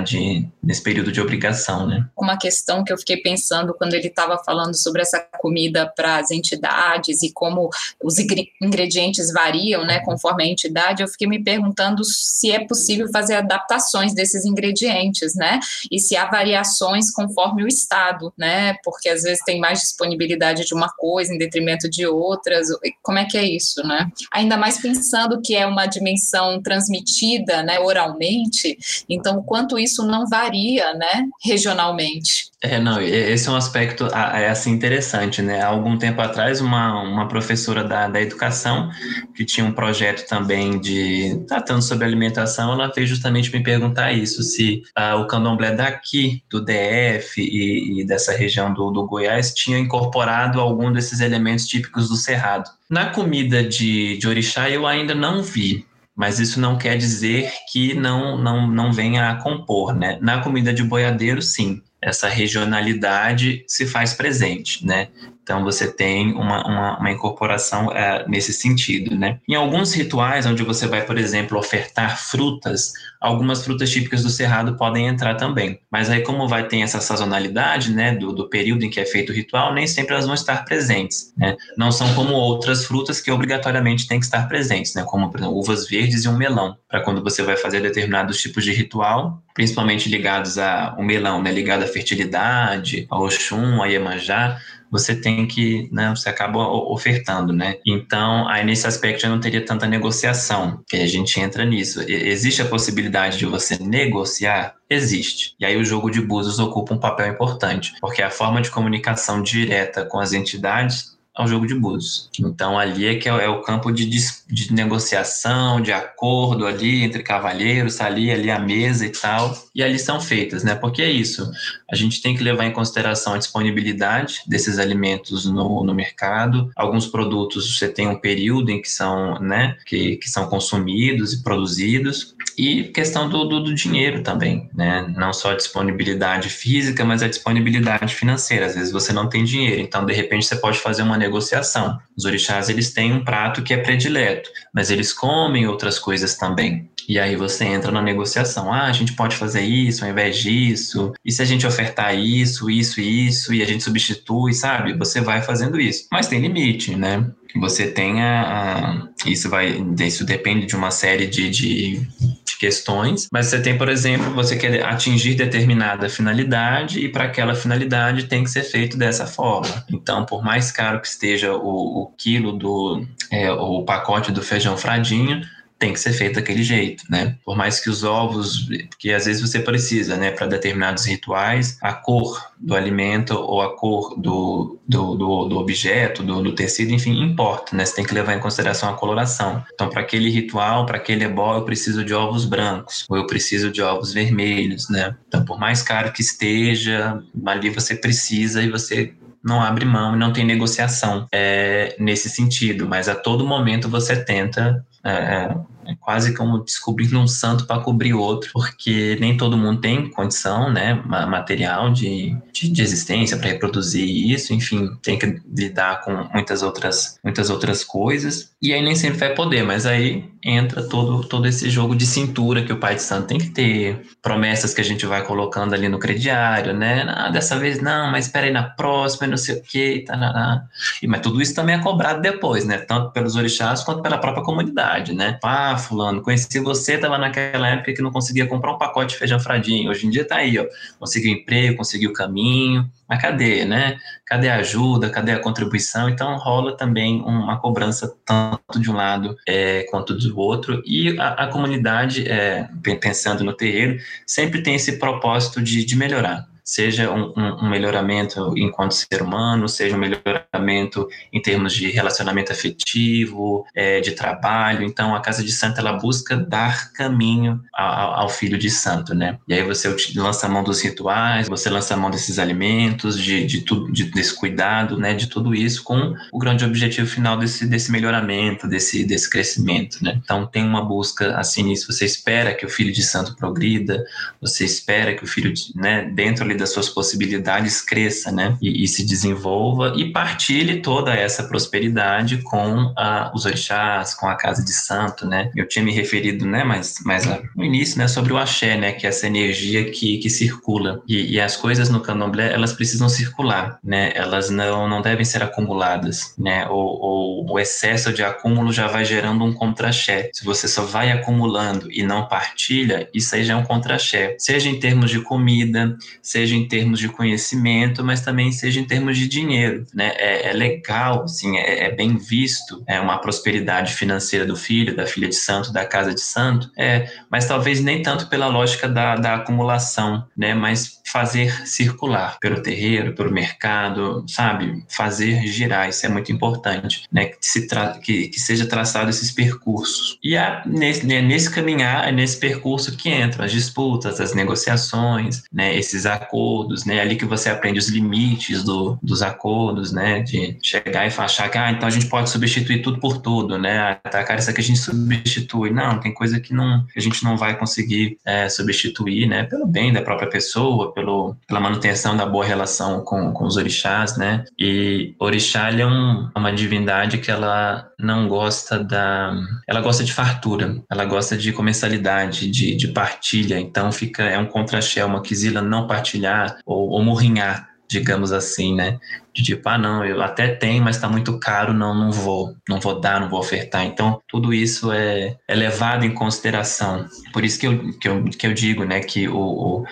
nesse período de obrigação, né? Uma questão que eu fiquei pensando quando ele estava falando sobre essa comida para as entidades e como os ingredientes variam, né, conforme a entidade, eu fiquei me perguntando se é possível fazer adaptações desses ingredientes, né? E se há variações conforme o estado, né? Porque às vezes tem mais disponibilidade de uma coisa em detrimento de outras. Como é que é isso, né? Ainda mais pensando que é uma dimensão transmitida, né, oralmente então, quanto isso não varia, né, regionalmente. É, não, esse é um aspecto é assim interessante, né? Há algum tempo atrás, uma, uma professora da, da educação, que tinha um projeto também de tratando sobre alimentação, ela fez justamente me perguntar isso, se ah, o candomblé daqui, do DF e, e dessa região do, do Goiás, tinha incorporado algum desses elementos típicos do Cerrado. Na comida de, de orixá, eu ainda não vi, mas isso não quer dizer que não, não, não venha a compor, né? Na comida de boiadeiro, sim, essa regionalidade se faz presente, né? Então você tem uma, uma, uma incorporação é, nesse sentido, né? Em alguns rituais, onde você vai, por exemplo, ofertar frutas, algumas frutas típicas do cerrado podem entrar também. Mas aí, como vai ter essa sazonalidade, né, do, do período em que é feito o ritual, nem sempre elas vão estar presentes, né? Não são como outras frutas que obrigatoriamente têm que estar presentes, né? Como, por exemplo, uvas verdes e um melão, para quando você vai fazer determinados tipos de ritual, principalmente ligados ao melão, né, ligado à fertilidade, ao Oxum, a Iemanjá, você tem que, né, você acaba ofertando, né? Então, aí nesse aspecto já não teria tanta negociação, que a gente entra nisso. Existe a possibilidade de você negociar? Existe. E aí o jogo de búzios ocupa um papel importante, porque a forma de comunicação direta com as entidades ao jogo de búzios. Então ali é que é, é o campo de, de, negociação, de acordo ali entre cavalheiros, tá ali, ali a mesa e tal, e ali são feitas, né? Porque é isso, a gente tem que levar em consideração a disponibilidade desses alimentos no, no mercado. Alguns produtos você tem um período em que são, né, que, que são consumidos e produzidos, e questão do, do, do, dinheiro também, né? Não só a disponibilidade física, mas a disponibilidade financeira. Às vezes você não tem dinheiro, então de repente você pode fazer uma negociação. Os orixás eles têm um prato que é predileto, mas eles comem outras coisas também. E aí você entra na negociação. Ah, a gente pode fazer isso ao invés disso. E se a gente ofertar isso, isso e isso, e a gente substitui, sabe? Você vai fazendo isso. Mas tem limite, né? Você tem a, a isso vai, isso depende de uma série de, de, de questões. Mas você tem, por exemplo, você quer atingir determinada finalidade e para aquela finalidade tem que ser feito dessa forma. Então, por mais caro que esteja o, o quilo do é, o pacote do feijão fradinho, tem que ser feito daquele jeito, né? Por mais que os ovos, que às vezes você precisa, né, para determinados rituais, a cor do alimento ou a cor do, do, do, do objeto, do, do, tecido, enfim, importa, né? Você tem que levar em consideração a coloração. Então, para aquele ritual, para aquele ebó, eu preciso de ovos brancos, ou eu preciso de ovos vermelhos, né? Então, por mais caro que esteja, ali você precisa e você não abre mão e não tem negociação é, nesse sentido, mas a todo momento você tenta é, é, quase como descobrindo um santo para cobrir outro, porque nem todo mundo tem condição, né, material de, de, de existência para reproduzir isso, enfim, tem que lidar com muitas outras, muitas outras coisas, e aí nem sempre vai poder, mas aí entra todo, todo esse jogo de cintura que o pai de santo tem que ter, promessas que a gente vai colocando ali no crediário, né, ah, dessa vez não, mas espera aí na próxima, não sei o que, tá, e mas tudo isso também é cobrado depois, né, tanto pelos orixás quanto pela própria comunidade, né, ah, fulano. Conheci você, estava naquela época que não conseguia comprar um pacote de feijão fradinho. Hoje em dia está aí, ó. Conseguiu emprego, conseguiu caminho. Mas cadê, né? Cadê a ajuda? Cadê a contribuição? Então rola também uma cobrança tanto de um lado é, quanto do outro. E a, a comunidade, é, pensando no terreiro, sempre tem esse propósito de, de melhorar seja um, um, melhoramento enquanto ser humano, seja um melhoramento em termos de relacionamento afetivo, é, de trabalho. Então, a Casa de Santo ela busca dar caminho ao, ao, filho de santo, né? E aí você lança a mão dos rituais, você lança a mão desses alimentos, de, de tudo, de, desse cuidado, né? De tudo isso com o grande objetivo final desse, desse melhoramento, desse, desse crescimento, né? Então, tem uma busca assim nisso. Você espera que o filho de santo progrida, você espera que o filho, de, né? Dentro das suas possibilidades cresça, né? E, e, se desenvolva e partilhe toda essa prosperidade com a, os orixás, com a casa de santo, né? Eu tinha me referido, né, mas, mas no início, né, sobre o axé, né, que é essa energia que, que circula. E, e as coisas no candomblé, elas precisam circular, né? Elas não, não devem ser acumuladas, né? Ou, ou o excesso de acúmulo já vai gerando um contra-axé. Se você só vai acumulando e não partilha, isso aí já é um contra-axé. Seja em termos de comida, seja seja em termos de conhecimento, mas também seja em termos de dinheiro, né? É, é legal, assim, é, é, bem visto, é uma prosperidade financeira do filho, da filha de santo, da casa de santo, é, mas talvez nem tanto pela lógica da, da acumulação, né? Mas fazer circular pelo terreiro, pelo mercado, sabe? Fazer girar, isso é muito importante, né? Que, se que, que seja traçado esses percursos. E nesse, né, nesse caminhar, é nesse percurso que entram as disputas, as negociações, né? Esses acordos acordos, né? Ali que você aprende os limites do, dos acordos, né? De chegar e achar que, ah, então a gente pode substituir tudo por tudo, né? Ah, tá, cara, isso aqui a gente substitui. Não, tem coisa que, não, que a gente não vai conseguir é, substituir, né? Pelo bem da própria pessoa, pelo, pela manutenção da boa relação com, com os orixás, né? E orixá é um, uma divindade que ela não gosta da... Ela gosta de fartura, ela gosta de comensalidade, de, de partilha, então fica, é um contra-axé, uma quisila não partilhada compartilhar ou, ou morrinhar, digamos assim, né? De tipo, ah, não, eu até tenho, mas está muito caro, não, não vou, não vou dar, não vou ofertar. Então, tudo isso é, é levado em consideração. Por isso que eu, que eu, que eu digo, né, que o, o,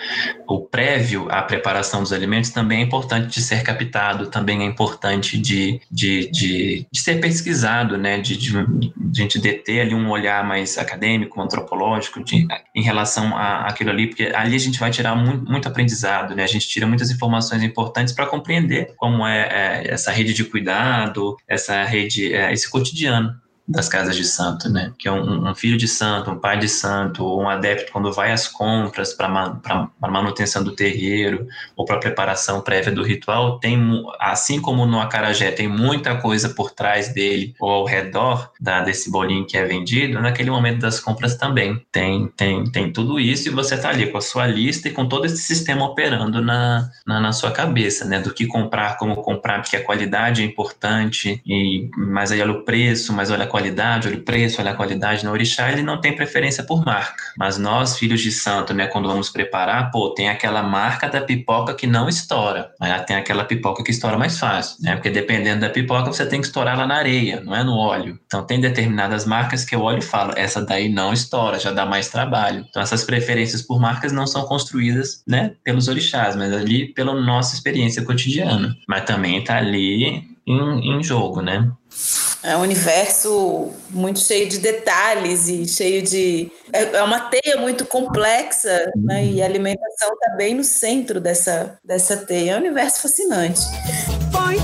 o prévio à preparação dos alimentos também é importante de ser captado, também é importante de, de, de, de ser pesquisado, né, de, de, de gente deter ali um olhar mais acadêmico, antropológico, de, em relação a aquilo ali, porque ali a gente vai tirar muito, muito aprendizado, né, a gente tira muitas informações importantes para compreender como é é, é, essa rede de cuidado, essa rede, é, esse cotidiano das casas de santo, né? Que é um, um, filho de santo, um pai de santo, ou um adepto quando vai às compras para a manutenção do terreiro ou para preparação prévia do ritual, tem assim como no acarajé tem muita coisa por trás dele ou ao redor da, desse bolinho que é vendido, naquele momento das compras também tem tem tem tudo isso e você tá ali com a sua lista e com todo esse sistema operando na, na, na sua cabeça, né? Do que comprar, como comprar, porque a qualidade é importante e mas aí olha o preço, mas olha qualidade, olha o preço, olha a qualidade. No orixá, ele não tem preferência por marca. Mas nós, filhos de santo, né, quando vamos preparar, pô, tem aquela marca da pipoca que não estoura. Mas tem aquela pipoca que estoura mais fácil, né? Porque dependendo da pipoca, você tem que estourar ela na areia, não é no óleo. Então, tem determinadas marcas que eu olho e falo, essa daí não estoura, já dá mais trabalho. Então, essas preferências por marcas não são construídas, né, pelos orixás, mas ali pela nossa experiência cotidiana. Mas também está ali em, em jogo, né? É um universo muito cheio de detalhes e cheio de. É, é uma teia muito complexa, né? E a alimentação está bem no centro dessa, dessa teia. É um universo fascinante. Põe